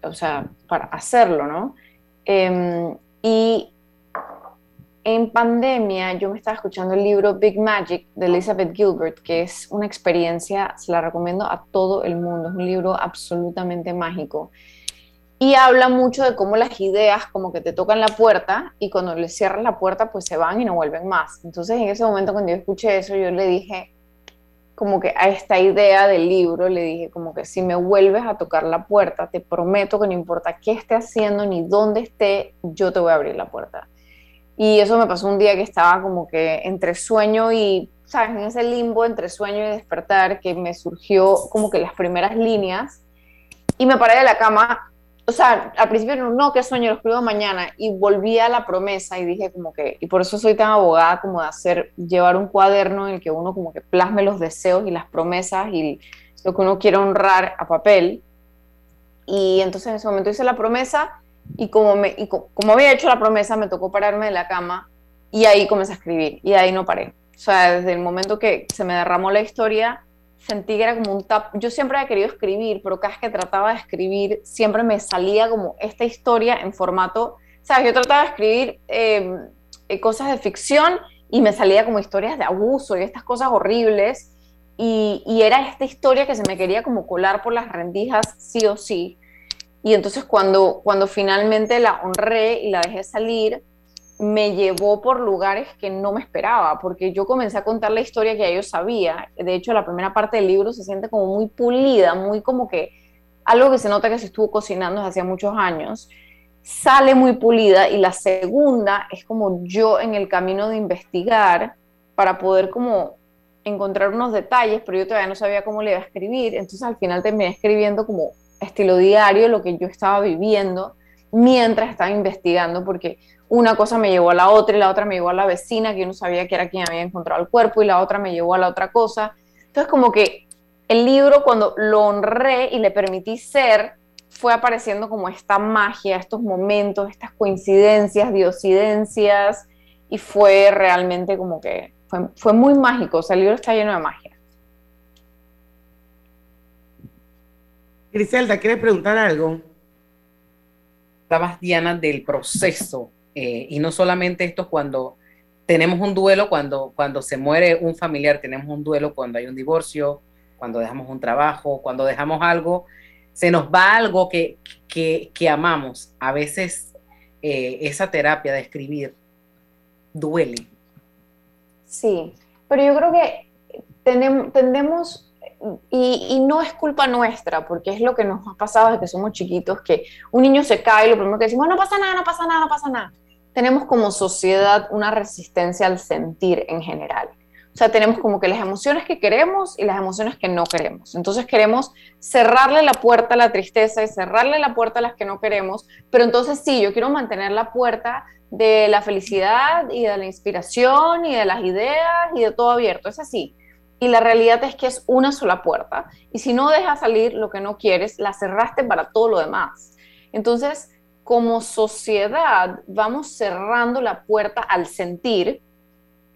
Speaker 17: o sea, para hacerlo, ¿no? Em, y en pandemia yo me estaba escuchando el libro Big Magic de Elizabeth Gilbert, que es una experiencia, se la recomiendo a todo el mundo, es un libro absolutamente mágico. Y habla mucho de cómo las ideas como que te tocan la puerta y cuando le cierras la puerta pues se van y no vuelven más. Entonces en ese momento cuando yo escuché eso yo le dije, como que a esta idea del libro le dije como que si me vuelves a tocar la puerta, te prometo que no importa qué esté haciendo ni dónde esté, yo te voy a abrir la puerta. Y eso me pasó un día que estaba como que entre sueño y, ¿sabes? En ese limbo entre sueño y despertar que me surgió como que las primeras líneas y me paré de la cama o sea, al principio no, qué sueño, lo escribo mañana, y volví a la promesa y dije como que, y por eso soy tan abogada como de hacer, llevar un cuaderno en el que uno como que plasme los deseos y las promesas y lo que uno quiere honrar a papel. Y entonces en ese momento hice la promesa y como, me, y como había hecho la promesa, me tocó pararme de la cama y ahí comencé a escribir y ahí no paré. O sea, desde el momento que se me derramó la historia, sentí que era como un tap. Yo siempre había querido escribir, pero cada vez que trataba de escribir, siempre me salía como esta historia en formato. ¿Sabes? Yo trataba de escribir em, eh, cosas de ficción y me salía como historias de abuso y estas cosas horribles. Y, era esta historia que se me quería como colar por las rendijas, sí o sí. Y entonces cuando, cuando finalmente la honré y la dejé salir, me llevó por lugares que no me esperaba, porque yo comencé a contar la historia que ya yo sabía. De hecho, la primera parte del libro se siente como muy pulida, muy como que algo que se nota que se estuvo cocinando desde hacía muchos años. Sale muy pulida y la segunda es como yo en el camino de investigar para poder como encontrar unos detalles, pero yo todavía no sabía cómo le iba a escribir. Entonces al final terminé escribiendo como estilo diario lo que yo estaba viviendo mientras estaba investigando, porque una cosa me llevó a la otra y la otra me llevó a la vecina, que yo no sabía que era quien había encontrado el cuerpo, y la otra me llevó a la otra cosa. Entonces, como que el libro, cuando lo honré y le permití ser, fue apareciendo como esta magia, estos momentos, estas coincidencias, diosidencias, y fue realmente como que fue, fue muy mágico. O sea, el libro está lleno de magia.
Speaker 1: Griselda, ¿quieres preguntar algo?
Speaker 29: Estabas, Diana, del proceso. Eh, y no solamente esto cuando tenemos un duelo, cuando, cuando se muere un familiar, tenemos un duelo cuando hay un divorcio, cuando dejamos un trabajo, cuando dejamos algo, se nos va algo que, que, que amamos. A veces eh, esa terapia de escribir duele.
Speaker 17: Sí, pero yo creo que tenem- tendemos, y, y no es culpa nuestra, porque es lo que nos ha pasado desde que somos chiquitos, que un niño se cae y lo primero que decimos, no pasa nada, no pasa nada, no pasa nada. Tenemos como sociedad una resistencia al sentir en general. O sea, tenemos como que las emociones que queremos y las emociones que no queremos. Entonces queremos cerrarle la puerta a la tristeza y cerrarle la puerta a las que no queremos, pero entonces sí, yo quiero mantener la puerta de la felicidad y de la inspiración y de las ideas y de todo abierto. Es así. Y la realidad es que es una sola puerta. Y si no dejas salir lo que no quieres, la cerraste para todo lo demás. Entonces, como sociedad, vamos cerrando la puerta al sentir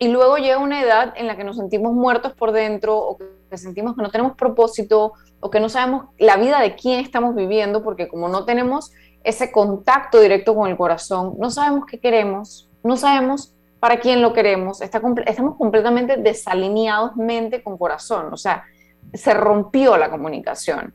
Speaker 17: y luego llega una edad en la que nos sentimos muertos por dentro o que sentimos que no tenemos propósito o que no sabemos la vida de quién estamos viviendo porque como no tenemos ese contacto directo con el corazón, no sabemos qué queremos, no sabemos para quién lo queremos, está estamos completamente desalineados mente con corazón, o sea, se rompió la comunicación.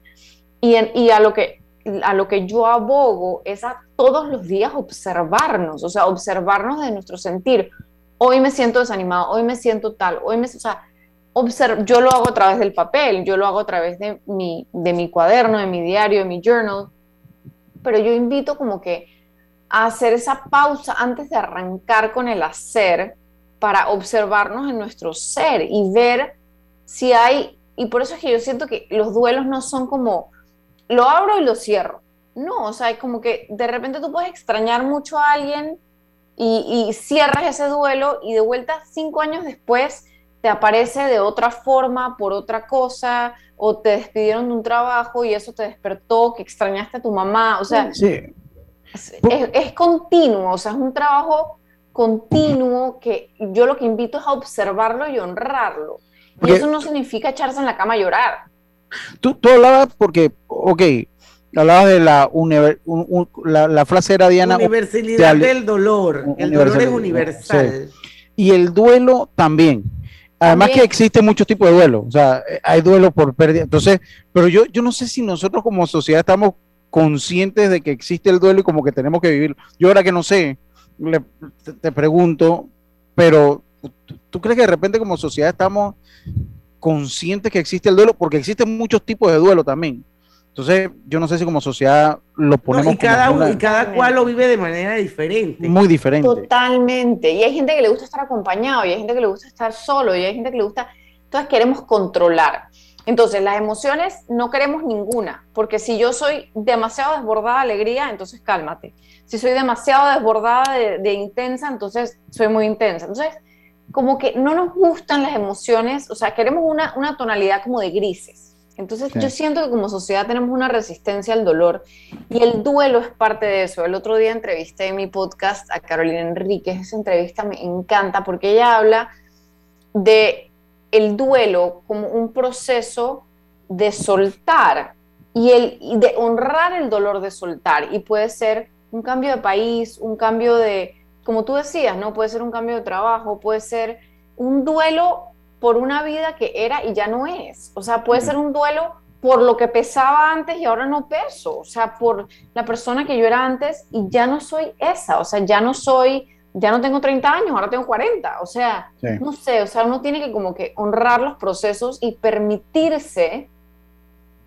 Speaker 17: Y, y a, lo que, a lo que yo abogo es a todos los días observarnos, o sea, observarnos de nuestro sentir. Hoy me siento desanimado, hoy me siento tal, hoy me... O sea, yo lo hago a través del papel, yo lo hago a través de mi, de mi cuaderno, de mi diario, de mi journal, pero yo invito como que a hacer esa pausa antes de arrancar con el hacer para observarnos en nuestro ser y ver si hay, y por eso es que yo siento que los duelos no son como, lo abro y lo cierro. No, o sea, es como que de repente tú puedes extrañar mucho a alguien y, y cierras ese duelo y de vuelta cinco años después te aparece de otra forma, por otra cosa, o te despidieron de un trabajo y eso te despertó, que extrañaste a tu mamá, o sea,
Speaker 3: Sí.
Speaker 17: es, es- es continuo, o sea, es un trabajo continuo que yo lo que invito es a observarlo y honrarlo. Y
Speaker 3: Porque-
Speaker 17: eso no significa echarse en la cama a llorar.
Speaker 3: Tú, tú hablabas porque, ok, hablabas de la, univer- un- un- la, la frase era Diana.
Speaker 1: Universalidad
Speaker 3: de-
Speaker 1: del dolor. El dolor es universal.
Speaker 3: Sí. Y el duelo también. Además
Speaker 1: También.
Speaker 3: que existen muchos tipos de duelo, o sea, eh, hay duelo por pérdida. Entonces, pero yo, yo no sé si nosotros como sociedad estamos conscientes de que existe el duelo y como que tenemos que vivir. Yo ahora que no sé, le- te, te pregunto, pero ¿tú, tú crees que de repente como sociedad estamos conscientes que existe el duelo? Porque existen muchos tipos de duelo también. Entonces, yo no sé si como sociedad lo
Speaker 1: No,
Speaker 3: ponemos
Speaker 1: y, cada,
Speaker 3: como una-
Speaker 1: y cada cual lo vive de manera diferente.
Speaker 3: muy diferente.
Speaker 17: Totalmente. Y hay gente que le gusta estar acompañado, y hay gente que le gusta estar solo, y hay gente que le gusta. Entonces queremos controlar. Entonces, las emociones no queremos ninguna, porque si yo soy demasiado desbordada de alegría, entonces cálmate. Si soy demasiado desbordada de, de intensa, entonces soy muy intensa. Entonces, como que no nos gustan las emociones, o sea, queremos una, una tonalidad como de grises. Entonces,
Speaker 30: Sí.
Speaker 17: yo siento que como sociedad tenemos una resistencia al dolor y el duelo es parte de eso. El otro día entrevisté en mi podcast a Carolina Enríquez. Esa entrevista me encanta porque ella habla de el duelo como un proceso de soltar y, el, y de honrar el dolor de soltar. Y puede ser un cambio de país, un cambio de, como tú decías, ¿no? Puede ser un cambio de trabajo, puede ser un duelo por una vida que era y ya no es. O sea, puede ser un duelo por lo que pesaba antes y ahora no peso. O sea, por la persona que yo era antes y ya no soy esa. O sea, ya no soy, ya no tengo 30 años, ahora tengo 40. O sea,
Speaker 3: Sí.
Speaker 17: no sé, o sea, uno tiene que como que honrar los procesos y permitirse.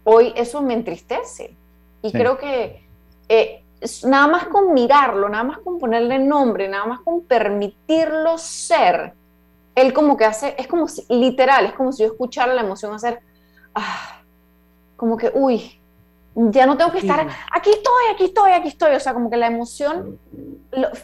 Speaker 17: Hoy eso me entristece. Y
Speaker 30: Sí.
Speaker 17: creo que eh, nada más con mirarlo, nada más con ponerle nombre, nada más con permitirlo ser, él como que hace, es como si, literal, es como si yo escuchara la emoción hacer, ah, como que, uy, ya no tengo que estar, aquí estoy, aquí estoy, aquí estoy. O sea, como que la emoción,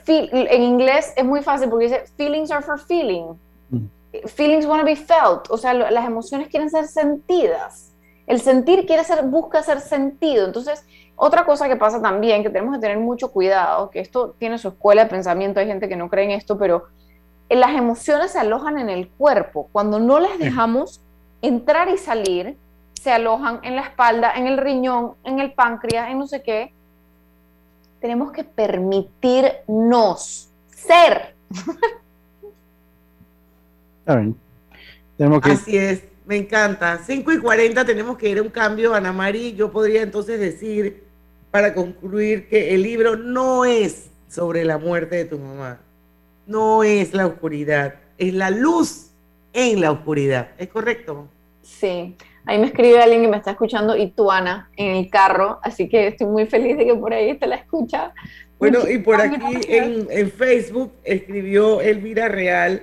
Speaker 17: en inglés es muy fácil porque dice, feelings are for feeling. Mm. Feelings want to be felt. O sea, las emociones quieren ser sentidas. El sentir quiere ser, busca ser sentido. Entonces, otra cosa que pasa también, que tenemos que tener mucho cuidado, que esto tiene su escuela de pensamiento, hay gente que no cree en esto, pero las emociones se alojan en el cuerpo. Cuando no les dejamos entrar y salir, se alojan en la espalda, en el riñón, en el páncreas, en no sé qué. Tenemos que permitirnos ser.
Speaker 1: Así es, me encanta. 5 y 40 tenemos que ir a un cambio, Ana Mari. Yo podría entonces decir, para concluir, que el libro no es sobre la muerte de tu mamá. No es la oscuridad, es la luz en la oscuridad. ¿Es correcto?
Speaker 17: Sí. Ahí me escribe alguien que me está escuchando, y tú, Ana, en el carro, así que estoy muy feliz de que por ahí te la escucha.
Speaker 1: Bueno, y por aquí en, Facebook escribió Elvira Real,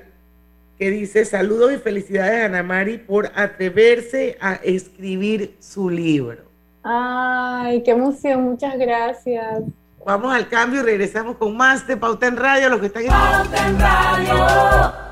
Speaker 1: que dice, saludos y felicidades a Ana Mari por atreverse a escribir su libro.
Speaker 17: Ay, qué emoción, muchas gracias.
Speaker 1: Vamos al cambio y regresamos con más de Pauta en Radio, los que están en
Speaker 31: Pauta en Radio.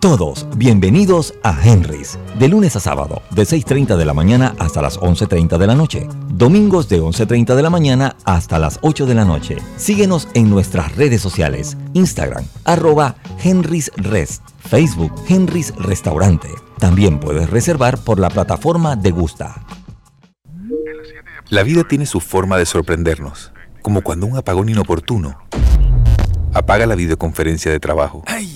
Speaker 5: Todos bienvenidos a Henry's, de lunes a sábado, de 6.30 de la mañana hasta las 11.30 de la noche. Domingos de 11.30 de la mañana hasta las 8 de la noche. Síguenos en nuestras redes sociales, Instagram, arroba Henry's Rest, Facebook Henry's Restaurante. También puedes reservar por la plataforma de Gusta.
Speaker 12: La vida tiene su forma de sorprendernos, como cuando un apagón inoportuno apaga la videoconferencia de trabajo. ¡Ay!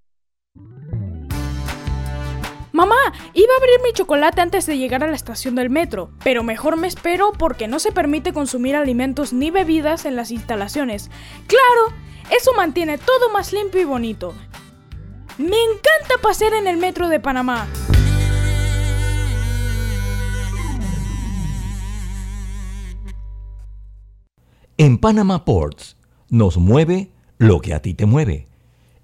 Speaker 14: Mamá, iba a abrir mi chocolate antes de llegar a la estación del metro, pero mejor me espero porque no se permite consumir alimentos ni bebidas en las instalaciones. Claro, eso mantiene todo más limpio y bonito. Me encanta pasear en el metro de Panamá.
Speaker 5: En Panama Ports nos mueve lo que a ti te mueve.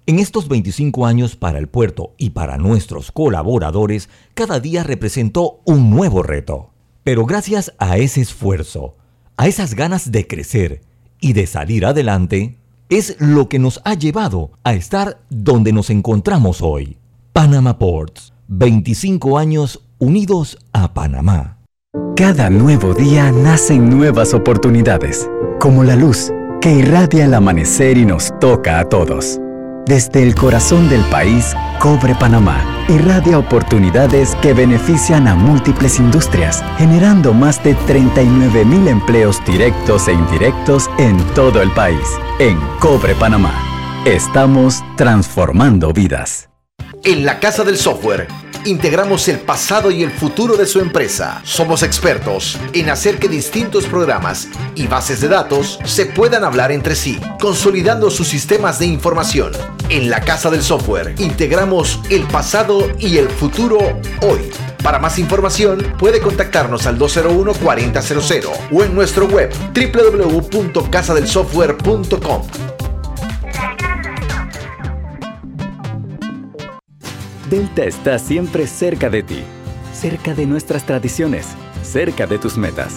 Speaker 5: En estos 25 años para el puerto y para nuestros colaboradores, cada día representó un nuevo reto. Pero gracias a ese esfuerzo, a esas ganas de crecer y de salir adelante, es lo que nos ha llevado a estar donde nos encontramos hoy. Panama Ports, 25 años unidos a Panamá.
Speaker 11: Cada nuevo día nacen nuevas oportunidades, como la luz que irradia el amanecer y nos toca a todos. Desde el corazón del país, Cobre Panamá irradia oportunidades que benefician a múltiples industrias, generando más de 39 mil empleos directos e indirectos en todo el país. En Cobre Panamá, estamos transformando vidas.
Speaker 32: En la Casa del Software integramos el pasado y el futuro de su empresa. Somos expertos en hacer que distintos programas y bases de datos se puedan hablar entre sí, consolidando sus sistemas de información. En la Casa del Software integramos el pasado y el futuro hoy. Para más información puede contactarnos al 201-4000 o en nuestro web www.casadelsoftware.com.
Speaker 11: Delta está siempre cerca de ti, cerca de nuestras tradiciones, cerca de tus metas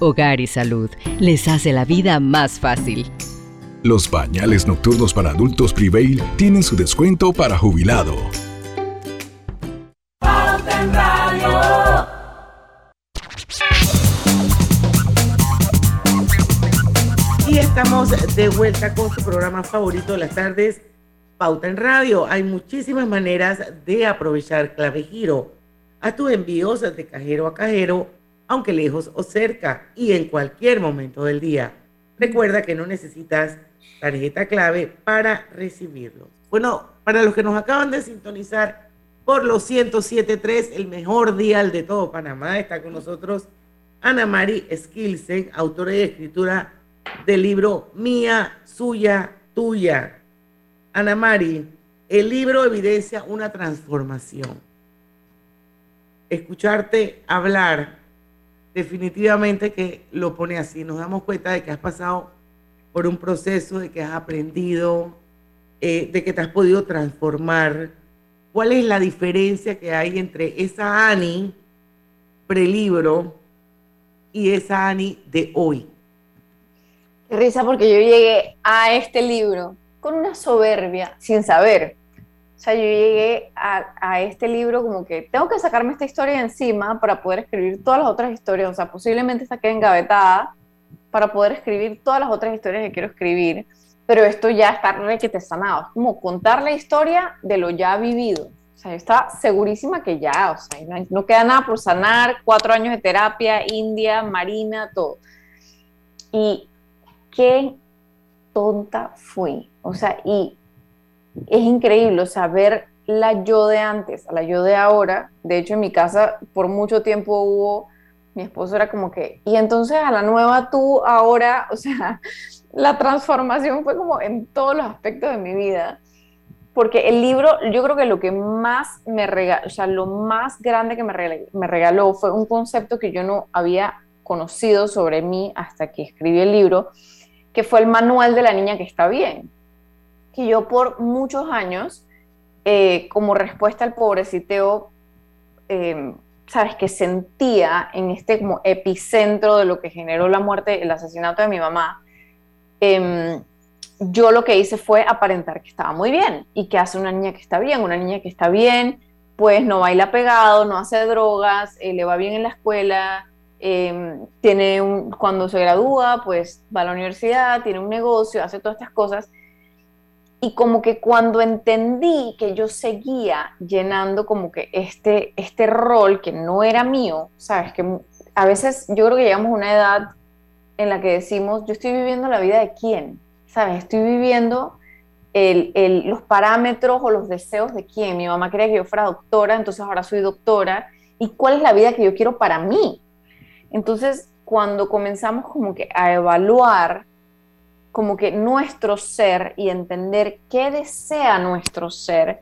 Speaker 9: Hogar y Salud les hace la vida más fácil.
Speaker 10: Los pañales nocturnos para adultos Prevail tienen su descuento para jubilado.
Speaker 1: Y estamos de vuelta con su programa favorito de las tardes, Pauta en Radio. Hay muchísimas maneras de aprovechar Clave Giro. A tus envíos de cajero a cajero, aunque lejos o cerca y en cualquier momento del día. Recuerda que no necesitas tarjeta clave para recibirlo. Bueno, para los que nos acaban de sintonizar por los 107.3, el mejor dial de todo Panamá, está con nosotros Ana Mari Skilsen, autora y escritura del libro Mía, Suya, Tuya. Ana Mari, el libro evidencia una transformación. Escucharte hablar definitivamente que lo pone así. Nos damos cuenta de que has pasado por un proceso, de que has aprendido, eh, de que te has podido transformar. ¿Cuál es la diferencia que hay entre esa Ani prelibro y esa Ani de hoy?
Speaker 17: Qué risa porque yo llegué a este libro con una soberbia, sin saber. O sea, yo llegué a, este libro como que tengo que sacarme esta historia encima para poder escribir todas las otras historias. O sea, posiblemente está quede engavetada para poder escribir todas las otras historias que quiero escribir. Pero esto ya está te sanado. Es como contar la historia de lo ya vivido. O sea, yo estaba segurísima que ya, o sea, no, no queda nada por sanar. Cuatro años de terapia, India, Marina, todo. Y qué tonta fui. O sea, y es increíble, saber la yo de antes la yo de ahora. De hecho, en mi casa por mucho tiempo hubo, mi esposo era como que, y entonces a la nueva tú ahora, o sea, la transformación fue como en todos los aspectos de mi vida. Porque el libro, yo creo que lo que más me regaló, o sea, lo más grande que me regaló fue un concepto que yo no había conocido sobre mí hasta que escribí el libro, que fue el manual de la niña que está bien. Que yo por muchos años, eh, como respuesta al pobreciteo, eh, sabes, que sentía en este como epicentro de lo que generó la muerte, el asesinato de mi mamá, em, yo lo que hice fue aparentar que estaba muy bien. ¿Y que hace una niña que está bien? Una niña que está bien, pues no baila pegado, no hace drogas, eh, le va bien en la escuela, Em, tiene un, cuando se gradúa, pues va a la universidad, tiene un negocio, hace todas estas cosas. Y como que cuando entendí que yo seguía llenando como que este, este rol que no era mío, sabes, que a veces yo creo que llegamos a una edad en la que decimos, yo estoy viviendo la vida de quién, sabes, estoy viviendo el, el, los parámetros o los deseos de quién. Mi mamá quería que yo fuera doctora, entonces ahora soy doctora. ¿Y cuál es la vida que yo quiero para mí? Entonces, cuando comenzamos como que a evaluar como que nuestro ser y entender qué desea nuestro ser,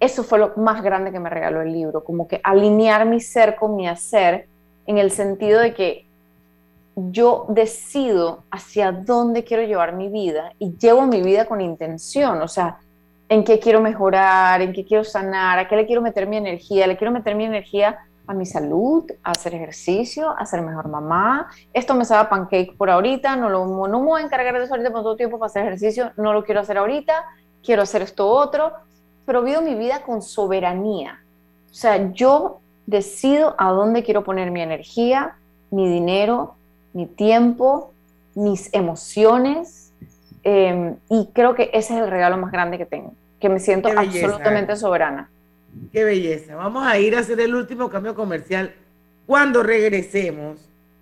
Speaker 17: eso fue lo más grande que me regaló el libro, como que alinear mi ser con mi hacer en el sentido de que yo decido hacia dónde quiero llevar mi vida y llevo mi vida con intención, o sea, en qué quiero mejorar, en qué quiero sanar, a qué le quiero meter mi energía, le quiero meter mi energía a mi salud, a hacer ejercicio, a ser mejor mamá. Esto me sabe pancake por ahorita, no, lo, no me voy a encargar de eso ahorita por todo tiempo para hacer ejercicio, no lo quiero hacer ahorita, quiero hacer esto otro, pero vivo mi vida con soberanía. O sea, yo decido a dónde quiero poner mi energía, mi dinero, mi tiempo, mis emociones, em, y creo que ese es el regalo más grande que tengo, que me siento absolutamente soberana.
Speaker 1: Qué belleza. Vamos a ir a hacer el último cambio comercial. Cuando regresemos,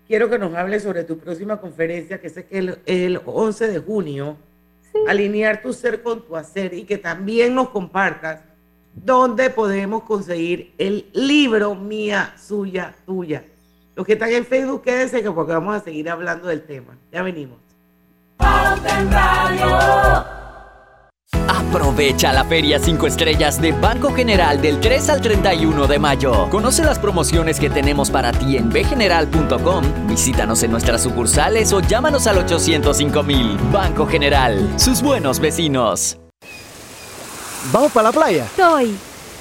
Speaker 1: quiero que nos hables sobre tu próxima conferencia, que sé que es el, 11 de junio, alinear tu ser con tu hacer y que también nos compartas dónde podemos conseguir el libro Mía, Suya, Tuya. Los que están en Facebook, quédense que porque vamos a seguir hablando del tema. Ya venimos.
Speaker 25: Aprovecha la Feria 5 Estrellas de Banco General del 3 al 31 de mayo. Conoce las promociones que tenemos para ti en bgeneral.com, visítanos en nuestras sucursales o llámanos al 805 mil. Banco General, sus buenos vecinos.
Speaker 7: ¿Vamos para la playa?
Speaker 33: Estoy.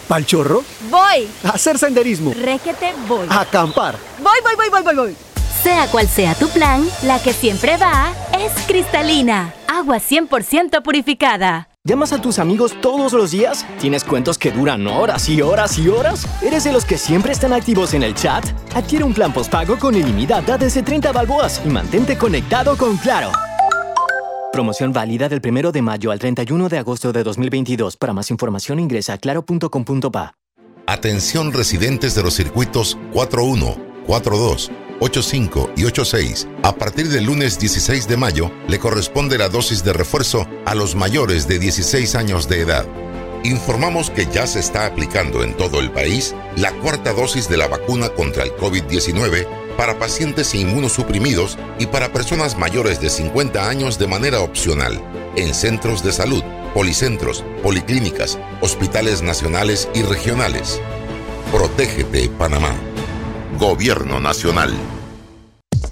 Speaker 7: ¿Pal chorro?
Speaker 33: Voy.
Speaker 7: A hacer senderismo.
Speaker 33: Réquete, voy.
Speaker 7: A acampar.
Speaker 33: Voy, voy, voy, voy, voy, voy. Sea cual sea tu plan, la que siempre va es cristalina. Agua 100% purificada.
Speaker 7: ¿Llamas a tus amigos todos los días? ¿Tienes cuentos que duran horas y horas y horas? ¿Eres de los que siempre están activos en el chat? Adquiere un plan postpago con ilimitada desde 30 balboas y mantente conectado con Claro. Promoción válida del 1 de mayo al 31 de agosto de 2022. Para más información ingresa a claro.com.pa.
Speaker 26: Atención residentes de los circuitos 41, 42 85 y 86. A partir del lunes 16 de mayo le corresponde la dosis de refuerzo a los mayores de 16 años de edad. Informamos que ya se está aplicando en todo el país la cuarta dosis de la vacuna contra el COVID-19 para pacientes inmunosuprimidos y para personas mayores de 50 años de manera opcional en centros de salud, policentros, policlínicas, hospitales nacionales y regionales. Protégete, Panamá. Gobierno Nacional.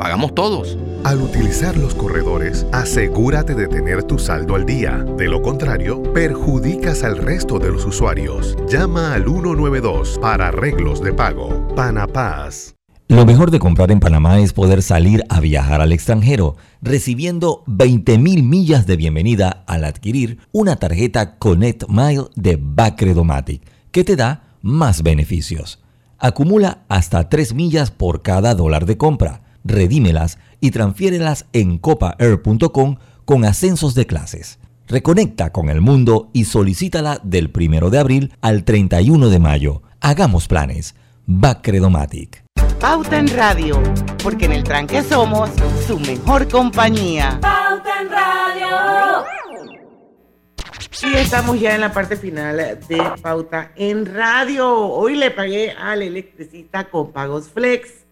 Speaker 24: pagamos todos.
Speaker 34: Al utilizar los corredores, asegúrate de tener tu saldo al día. De lo contrario, perjudicas al resto de los usuarios. Llama al 192 para arreglos de pago. Panapaz.
Speaker 5: Lo mejor de comprar en Panamá es poder salir a viajar al extranjero, recibiendo 20.000 millas de bienvenida al adquirir una tarjeta Connect Mile de Bacredomatic, que te da más beneficios. Acumula hasta 3 millas por cada dólar de compra redímelas y transfiérelas en copaair.com con ascensos de clases. Reconecta con el mundo y solicítala del 1 de abril al 31 de mayo. Hagamos planes. Bacredomatic.
Speaker 1: Pauta en Radio, porque en el tranque somos su mejor compañía.
Speaker 33: Pauta en Radio.
Speaker 1: Y estamos ya en la parte final de Pauta en Radio. Hoy le pagué al electricista con pagos flex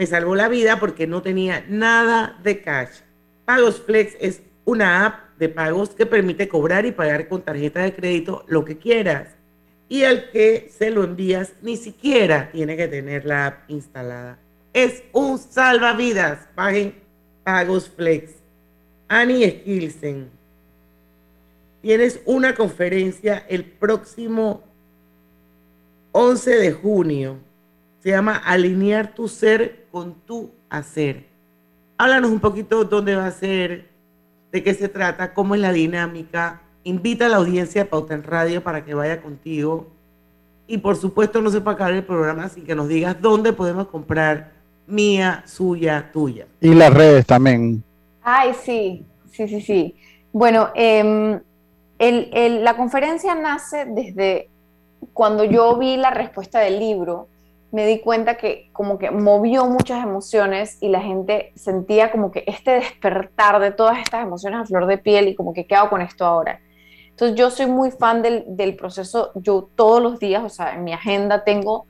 Speaker 1: me salvó la vida porque no tenía nada de cash. Pagos Flex es una app de pagos que permite cobrar y pagar con tarjeta de crédito lo que quieras. Y al que se lo envías ni siquiera tiene que tener la app instalada. Es un salvavidas. Paguen Pagos Flex. Annie Skilsen. Tienes una conferencia el próximo 11 de junio se llama Alinear tu ser con tu hacer. Háblanos un poquito dónde va a ser, de qué se trata, cómo es la dinámica. Invita a la audiencia de Pauta en Radio para que vaya contigo Y por supuesto no se puede acabar el programa sin que nos digas dónde podemos comprar mía, suya, tuya.
Speaker 3: Y las redes también.
Speaker 17: Ay, sí, sí, sí, sí. Bueno, em, la conferencia nace desde cuando yo vi la respuesta del libro, me di cuenta que como que movió muchas emociones y la gente sentía como que este despertar de todas estas emociones a flor de piel y como que qué hago con esto ahora. Entonces yo soy muy fan del, del proceso, yo todos los días, o sea, en mi agenda tengo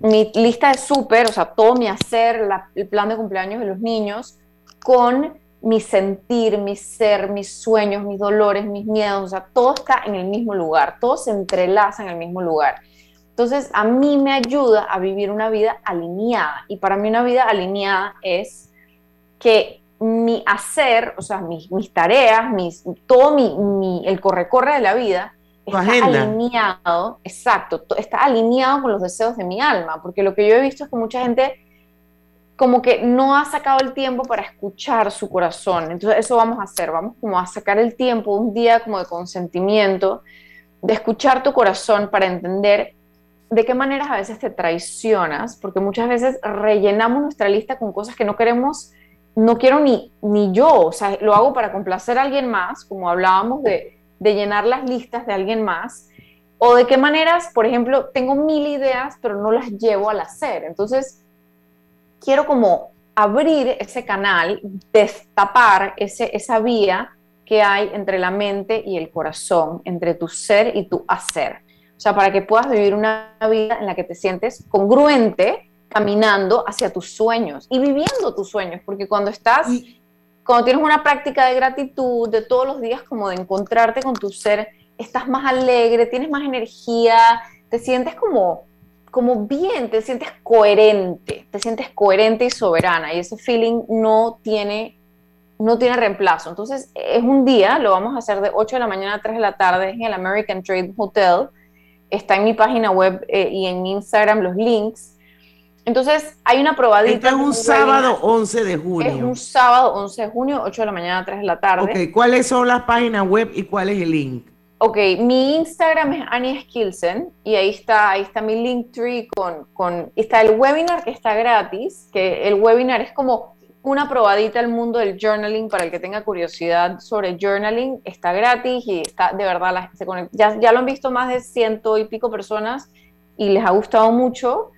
Speaker 17: mi lista de súper, o sea, todo mi hacer, el plan de cumpleaños de los niños, con mi sentir, mi ser, mis sueños, mis dolores, mis miedos, o sea, todo está en el mismo lugar, todo se entrelaza en el mismo lugar. Entonces, a mí me ayuda a vivir una vida alineada. Y para mí una vida alineada es que mi hacer, o sea, mis, tareas, mis, todo mi, el corre-corre de la vida, está alineado, exacto, está alineado con los deseos de mi alma, porque lo que yo he visto es que mucha gente como que no ha sacado el tiempo para escuchar su corazón. Entonces eso vamos a hacer, vamos como a sacar el tiempo, un día como de consentimiento, de escuchar tu corazón para entender de qué maneras a veces te traicionas, porque muchas veces rellenamos nuestra lista con cosas que no queremos, no quiero ni, ni yo, o sea, lo hago para complacer a alguien más, como hablábamos de, de llenar las listas de alguien más, o de qué maneras, por ejemplo, tengo mil ideas, pero no las llevo al hacer. Entonces, quiero como abrir ese canal, destapar ese, esa vía que hay entre la mente y el corazón, entre tu ser y tu hacer. O sea, para que puedas vivir una vida en la que te sientes congruente caminando hacia tus sueños y viviendo tus sueños, porque cuando estás, cuando tienes una práctica de gratitud de todos los días, como de encontrarte con tu ser, estás más alegre, tienes más energía, te sientes como como bien, te sientes coherente, te sientes coherente y soberana y ese feeling no tiene, no tiene reemplazo. Entonces es un día, lo vamos a hacer de 8 de la mañana a 3 de la tarde en el American Trade Hotel. Está en mi página web eh, y en mi Instagram los links. Entonces hay una probadita.
Speaker 1: es un sábado 11 de junio.
Speaker 17: Es un sábado 11 de junio, 8 de la mañana a 3 de la tarde.
Speaker 1: Ok, ¿cuáles son las páginas web y cuál es el link?
Speaker 17: Ok, mi Instagram es Annie Skilsen y ahí está, ahí está mi Linktree con, con, está el webinar que está gratis, que el webinar es como una probadita al mundo del journaling para el que tenga curiosidad sobre journaling, está gratis y está de verdad, la, se ya, ya, lo han visto más de ciento y pico personas y les ha gustado mucho.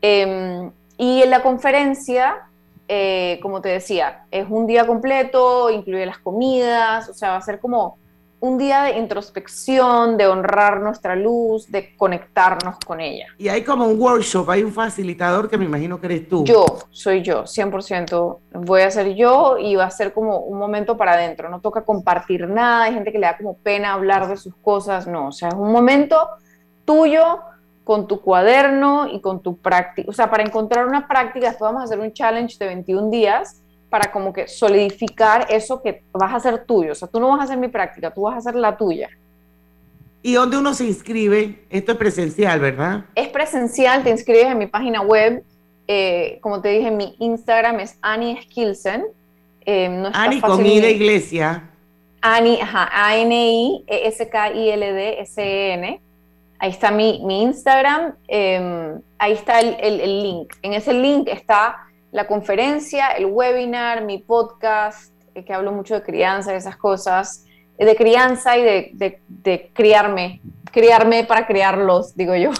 Speaker 17: Em, y en la conferencia, eh, como te decía, es un día completo, incluye las comidas, o sea, va a ser como un día de introspección, de honrar nuestra luz, de conectarnos con ella.
Speaker 1: Y hay como un workshop, hay un facilitador que me imagino que eres tú.
Speaker 17: Yo, soy yo, 100%. Voy a ser yo y va a ser como un momento para adentro. No toca compartir nada, hay gente que le da como pena hablar de sus cosas, no. O sea, es un momento tuyo con tu cuaderno y con tu práctica. O sea, para encontrar una práctica, después vamos a hacer un challenge de 21 días para como que solidificar eso que vas a hacer tuyo. O sea, tú no vas a hacer mi práctica, tú vas a hacer la tuya.
Speaker 1: ¿Y dónde uno se inscribe? Esto es presencial, ¿verdad?
Speaker 17: Es presencial, te inscribes en mi página web. Eh, como te dije, mi Instagram es Annie Skilsen.
Speaker 1: Eh, no Annie con I de iglesia.
Speaker 17: Annie, ajá, A-N-I-E-S-K-I-L-D-S-E-N. E ahí está mi, mi Instagram. Em, ahí está el, el, el link. En ese link está la conferencia, el webinar, mi podcast, eh, que hablo mucho de crianza y esas cosas, eh, de crianza y de, de, criarme, criarme para criarlos, digo yo.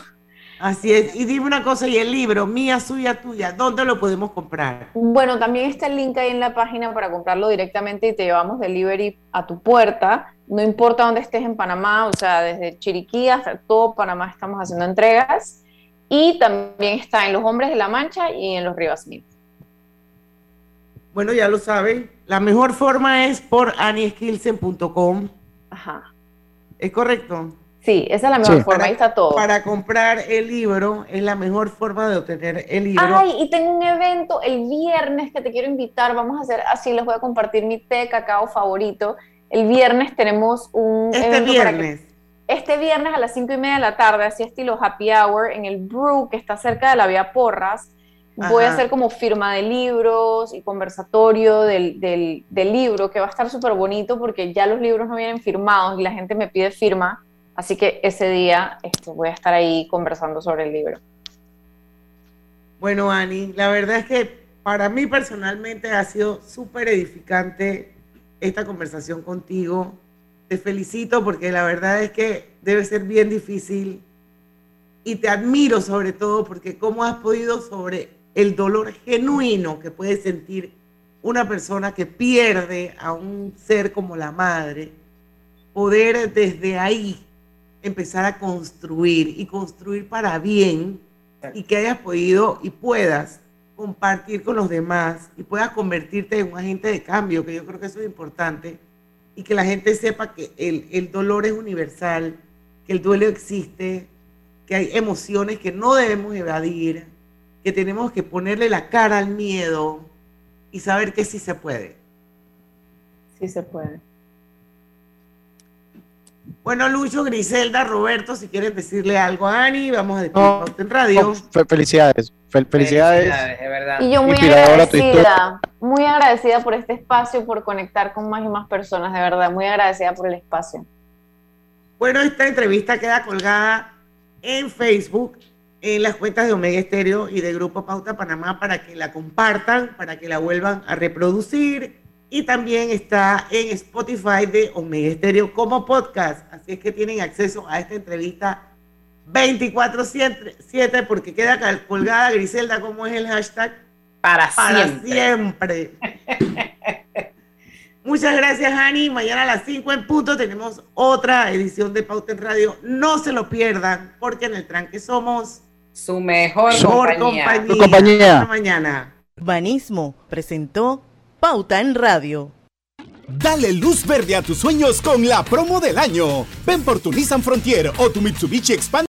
Speaker 1: Así es. Y dime una cosa, y el libro, mía, suya, tuya, ¿dónde lo podemos comprar?
Speaker 17: Bueno, también está el link ahí en la página para comprarlo directamente y te llevamos delivery a tu puerta. No importa dónde estés en Panamá, o sea, desde Chiriquí hasta todo Panamá estamos haciendo entregas. Y también está en Los Hombres de la Mancha y en Los Rivas Mil.
Speaker 1: Bueno, ya lo saben. La mejor forma es por anieskilsen.com. Ajá. ¿Es correcto?
Speaker 17: Sí, esa es la mejor forma, ahí está todo.
Speaker 1: Para comprar el libro es la mejor forma de obtener el libro.
Speaker 17: Ay, y tengo un evento el viernes que te quiero invitar. Vamos a hacer así, les voy a compartir mi té cacao favorito. El viernes tenemos un
Speaker 1: este viernes.
Speaker 17: este viernes a las cinco y media de la tarde, así estilo happy hour, en el Brew, que está cerca de la Vía Porras Voy a hacer como firma de libros y conversatorio del, del, libro, que va a estar súper bonito porque ya los libros no vienen firmados y la gente me pide firma Así que ese día este, voy a estar ahí conversando sobre el libro.
Speaker 1: Bueno, Ani, la verdad es que para mí personalmente ha sido súper edificante esta conversación contigo. Te felicito porque la verdad es que debe ser bien difícil y te admiro sobre todo porque cómo has podido sobre el dolor genuino que puede sentir una persona que pierde a un ser como la madre, poder desde ahí empezar a construir y construir para bien y que hayas podido y puedas compartir con los demás y puedas convertirte en un agente de cambio, que yo creo que eso es importante, y que la gente sepa que el, el dolor es universal, que el duelo existe, que hay emociones que no debemos evadir, que tenemos que ponerle la cara al miedo y saber que sí se puede.
Speaker 17: Sí se puede.
Speaker 1: Bueno, Lucho, Griselda, Roberto, si quieren decirle algo a Ani, vamos a despedirnos en radio.
Speaker 3: felicidades, felicidades.
Speaker 29: de verdad.
Speaker 17: Y yo muy agradecida, muy agradecida por este espacio, por conectar con más y más personas, de verdad, muy agradecida por el espacio.
Speaker 1: Bueno, esta entrevista queda colgada en Facebook, en las cuentas de Omega Estéreo y de Grupo Pauta Panamá para que la compartan, para que la vuelvan a reproducir. Y también está en Spotify de Omega Estéreo como podcast. Así es que tienen acceso a esta entrevista 24-7 porque queda colgada, Griselda, ¿cómo es el hashtag?
Speaker 29: Para,
Speaker 1: siempre. Muchas gracias, Ani. Mañana a las 5 en punto tenemos otra edición de Pauta en Radio. No se lo pierdan, porque en el tranque somos
Speaker 29: su mejor,
Speaker 1: compañía.
Speaker 3: compañía.
Speaker 1: Hasta mañana.
Speaker 35: Urbanismo presentó Pauta en Radio.
Speaker 36: Dale luz verde a tus sueños con la promo del año. Ven por tu Nissan Frontier o tu Mitsubishi Expander